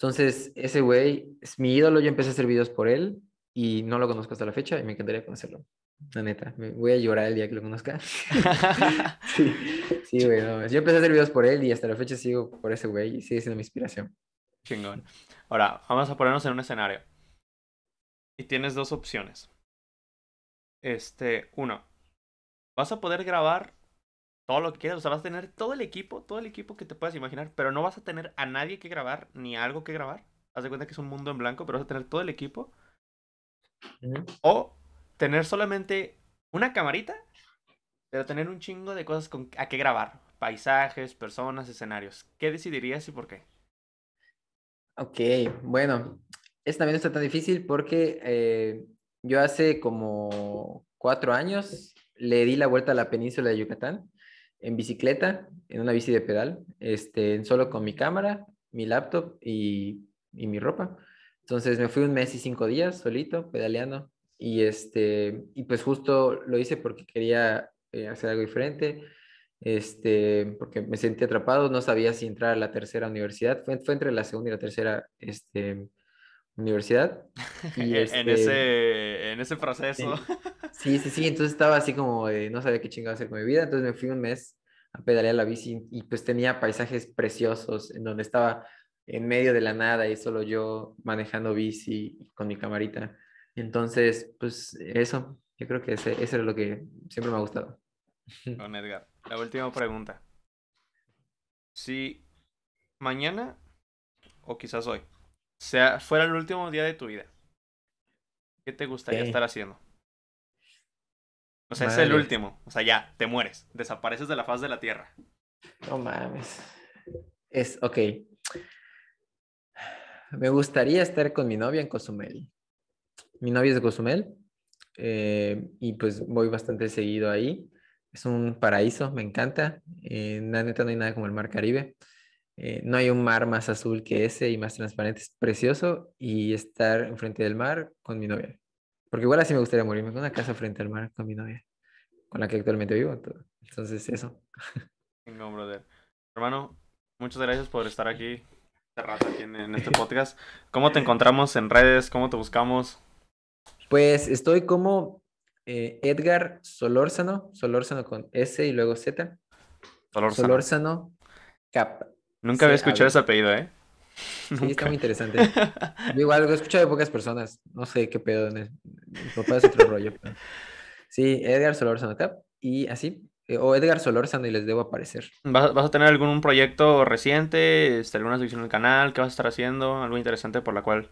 S2: Entonces, ese güey es mi ídolo, yo empecé a hacer videos por él y no lo conozco hasta la fecha y me encantaría conocerlo. La neta, me voy a llorar el día que lo conozca. *laughs* sí, sí, güey. Yo empecé a hacer videos por él y hasta la fecha sigo por ese güey y sigue siendo mi inspiración.
S1: Chingón. Ahora, vamos a ponernos en un escenario. Y tienes dos opciones. Este, uno, vas a poder grabar todo lo que quieras, o sea, vas a tener todo el equipo, todo el equipo que te puedas imaginar, pero no vas a tener a nadie que grabar, ni algo que grabar. Haz de cuenta que es un mundo en blanco, pero vas a tener todo el equipo. O tener solamente una camarita, pero tener un chingo de cosas con, a que grabar. Paisajes, personas, escenarios. ¿Qué decidirías y por qué?
S2: Ok, bueno, es también está tan difícil porque eh, yo hace como cuatro años le di la vuelta a la península de Yucatán en bicicleta, en una bici de pedal, este, solo con mi cámara, mi laptop y, y mi ropa. Entonces me fui un mes y cinco días solito, pedaleando. Y, este, y pues justo lo hice porque quería eh, hacer algo diferente, este, porque me sentí atrapado, no sabía si entrar a la tercera universidad, fue, fue entre la segunda y la tercera este, universidad. *laughs*
S1: Y en, este, ese, en ese proceso.
S2: Sí, *laughs* sí, sí, entonces estaba así como, no sabía qué chingado hacer con mi vida, entonces me fui un mes a pedalear la bici y pues tenía paisajes preciosos en donde estaba en medio de la nada y solo yo manejando bici con mi camarita. Entonces, pues eso, yo creo que ese, eso es lo que siempre me ha gustado. *laughs*
S1: Con Edgar, la última pregunta. Si mañana, o quizás hoy, sea, fuera el último día de tu vida, ¿qué te gustaría estar haciendo? O sea, es el último. O sea, ya, te mueres. Desapareces de la faz de la tierra.
S2: No mames. Es, ok. Me gustaría estar con mi novia en Cozumel. Mi novia es de Cozumel eh, y pues voy bastante seguido ahí. Es un paraíso, me encanta. Eh, la neta no hay nada como el mar Caribe. Eh, no hay un mar más azul que ese y más transparente. Es precioso y estar enfrente del mar con mi novia. Porque igual así me gustaría morirme con una casa frente al mar con mi novia, con la que actualmente vivo. Entonces, eso.
S1: No, brother. Hermano, muchas gracias por estar aquí este rato aquí en este podcast. ¿Cómo te encontramos en redes? ¿Cómo te buscamos?
S2: Pues estoy como eh, Edgar Solórzano, Solórzano con S y luego Z. Solórzano. Solórzano Cap.
S1: Nunca había escuchado ese apellido, ¿eh?
S2: Sí, está muy interesante. Igual lo he escuchado de pocas personas. No sé qué pedo. Mi papá es otro rollo. Sí, Edgar Solórzano. Y así. Eh, o Edgar Solórzano y les debo aparecer.
S1: ¿Vas, a tener algún proyecto reciente? Este, ¿Alguna sección del canal? ¿Qué vas a estar haciendo? ¿Algo interesante por la cual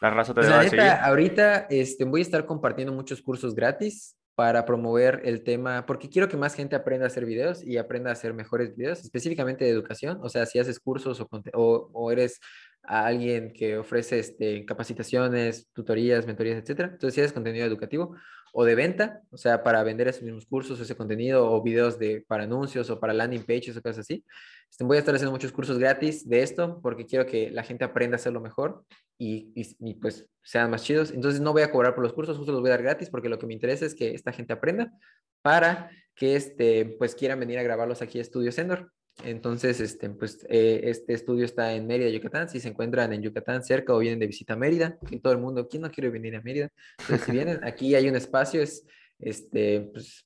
S1: la raza te pues
S2: debe seguir. Ahorita este, voy a estar compartiendo muchos cursos gratis para promover el tema, porque quiero que más gente aprenda a hacer videos y aprenda a hacer mejores videos, específicamente de educación. O sea, si haces cursos o, o, o eres alguien que ofrece este, capacitaciones, tutorías, mentorías, etcétera. Entonces, si haces contenido educativo o de venta, o sea, para vender esos mismos cursos, ese contenido o videos de, para anuncios o para landing pages o cosas así, este, voy a estar haciendo muchos cursos gratis de esto porque quiero que la gente aprenda a hacerlo mejor y, y, pues sean más chidos. Entonces no voy a cobrar por los cursos, justo los voy a dar gratis porque lo que me interesa es que esta gente aprenda para que este, pues quieran venir a grabarlos aquí a Estudio Sendor. Entonces, este, pues, eh, este estudio está en Mérida, Yucatán. Si se encuentran en Yucatán cerca o vienen de visita a Mérida, que todo el mundo, ¿quién no quiere venir a Mérida? Si vienen, aquí hay un espacio, es, este, pues,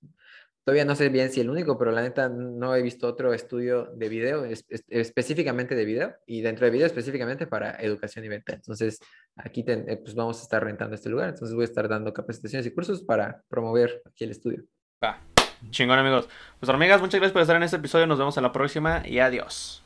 S2: todavía no sé bien si el único, pero la neta no he visto otro estudio de video, específicamente de video, y dentro de video específicamente para educación y venta. Entonces, aquí eh, pues vamos a estar rentando este lugar, entonces voy a estar dando capacitaciones y cursos para promover aquí el estudio.
S1: Chingón, amigos. Pues, amigas, muchas gracias por estar en este episodio. Nos vemos en la próxima y adiós.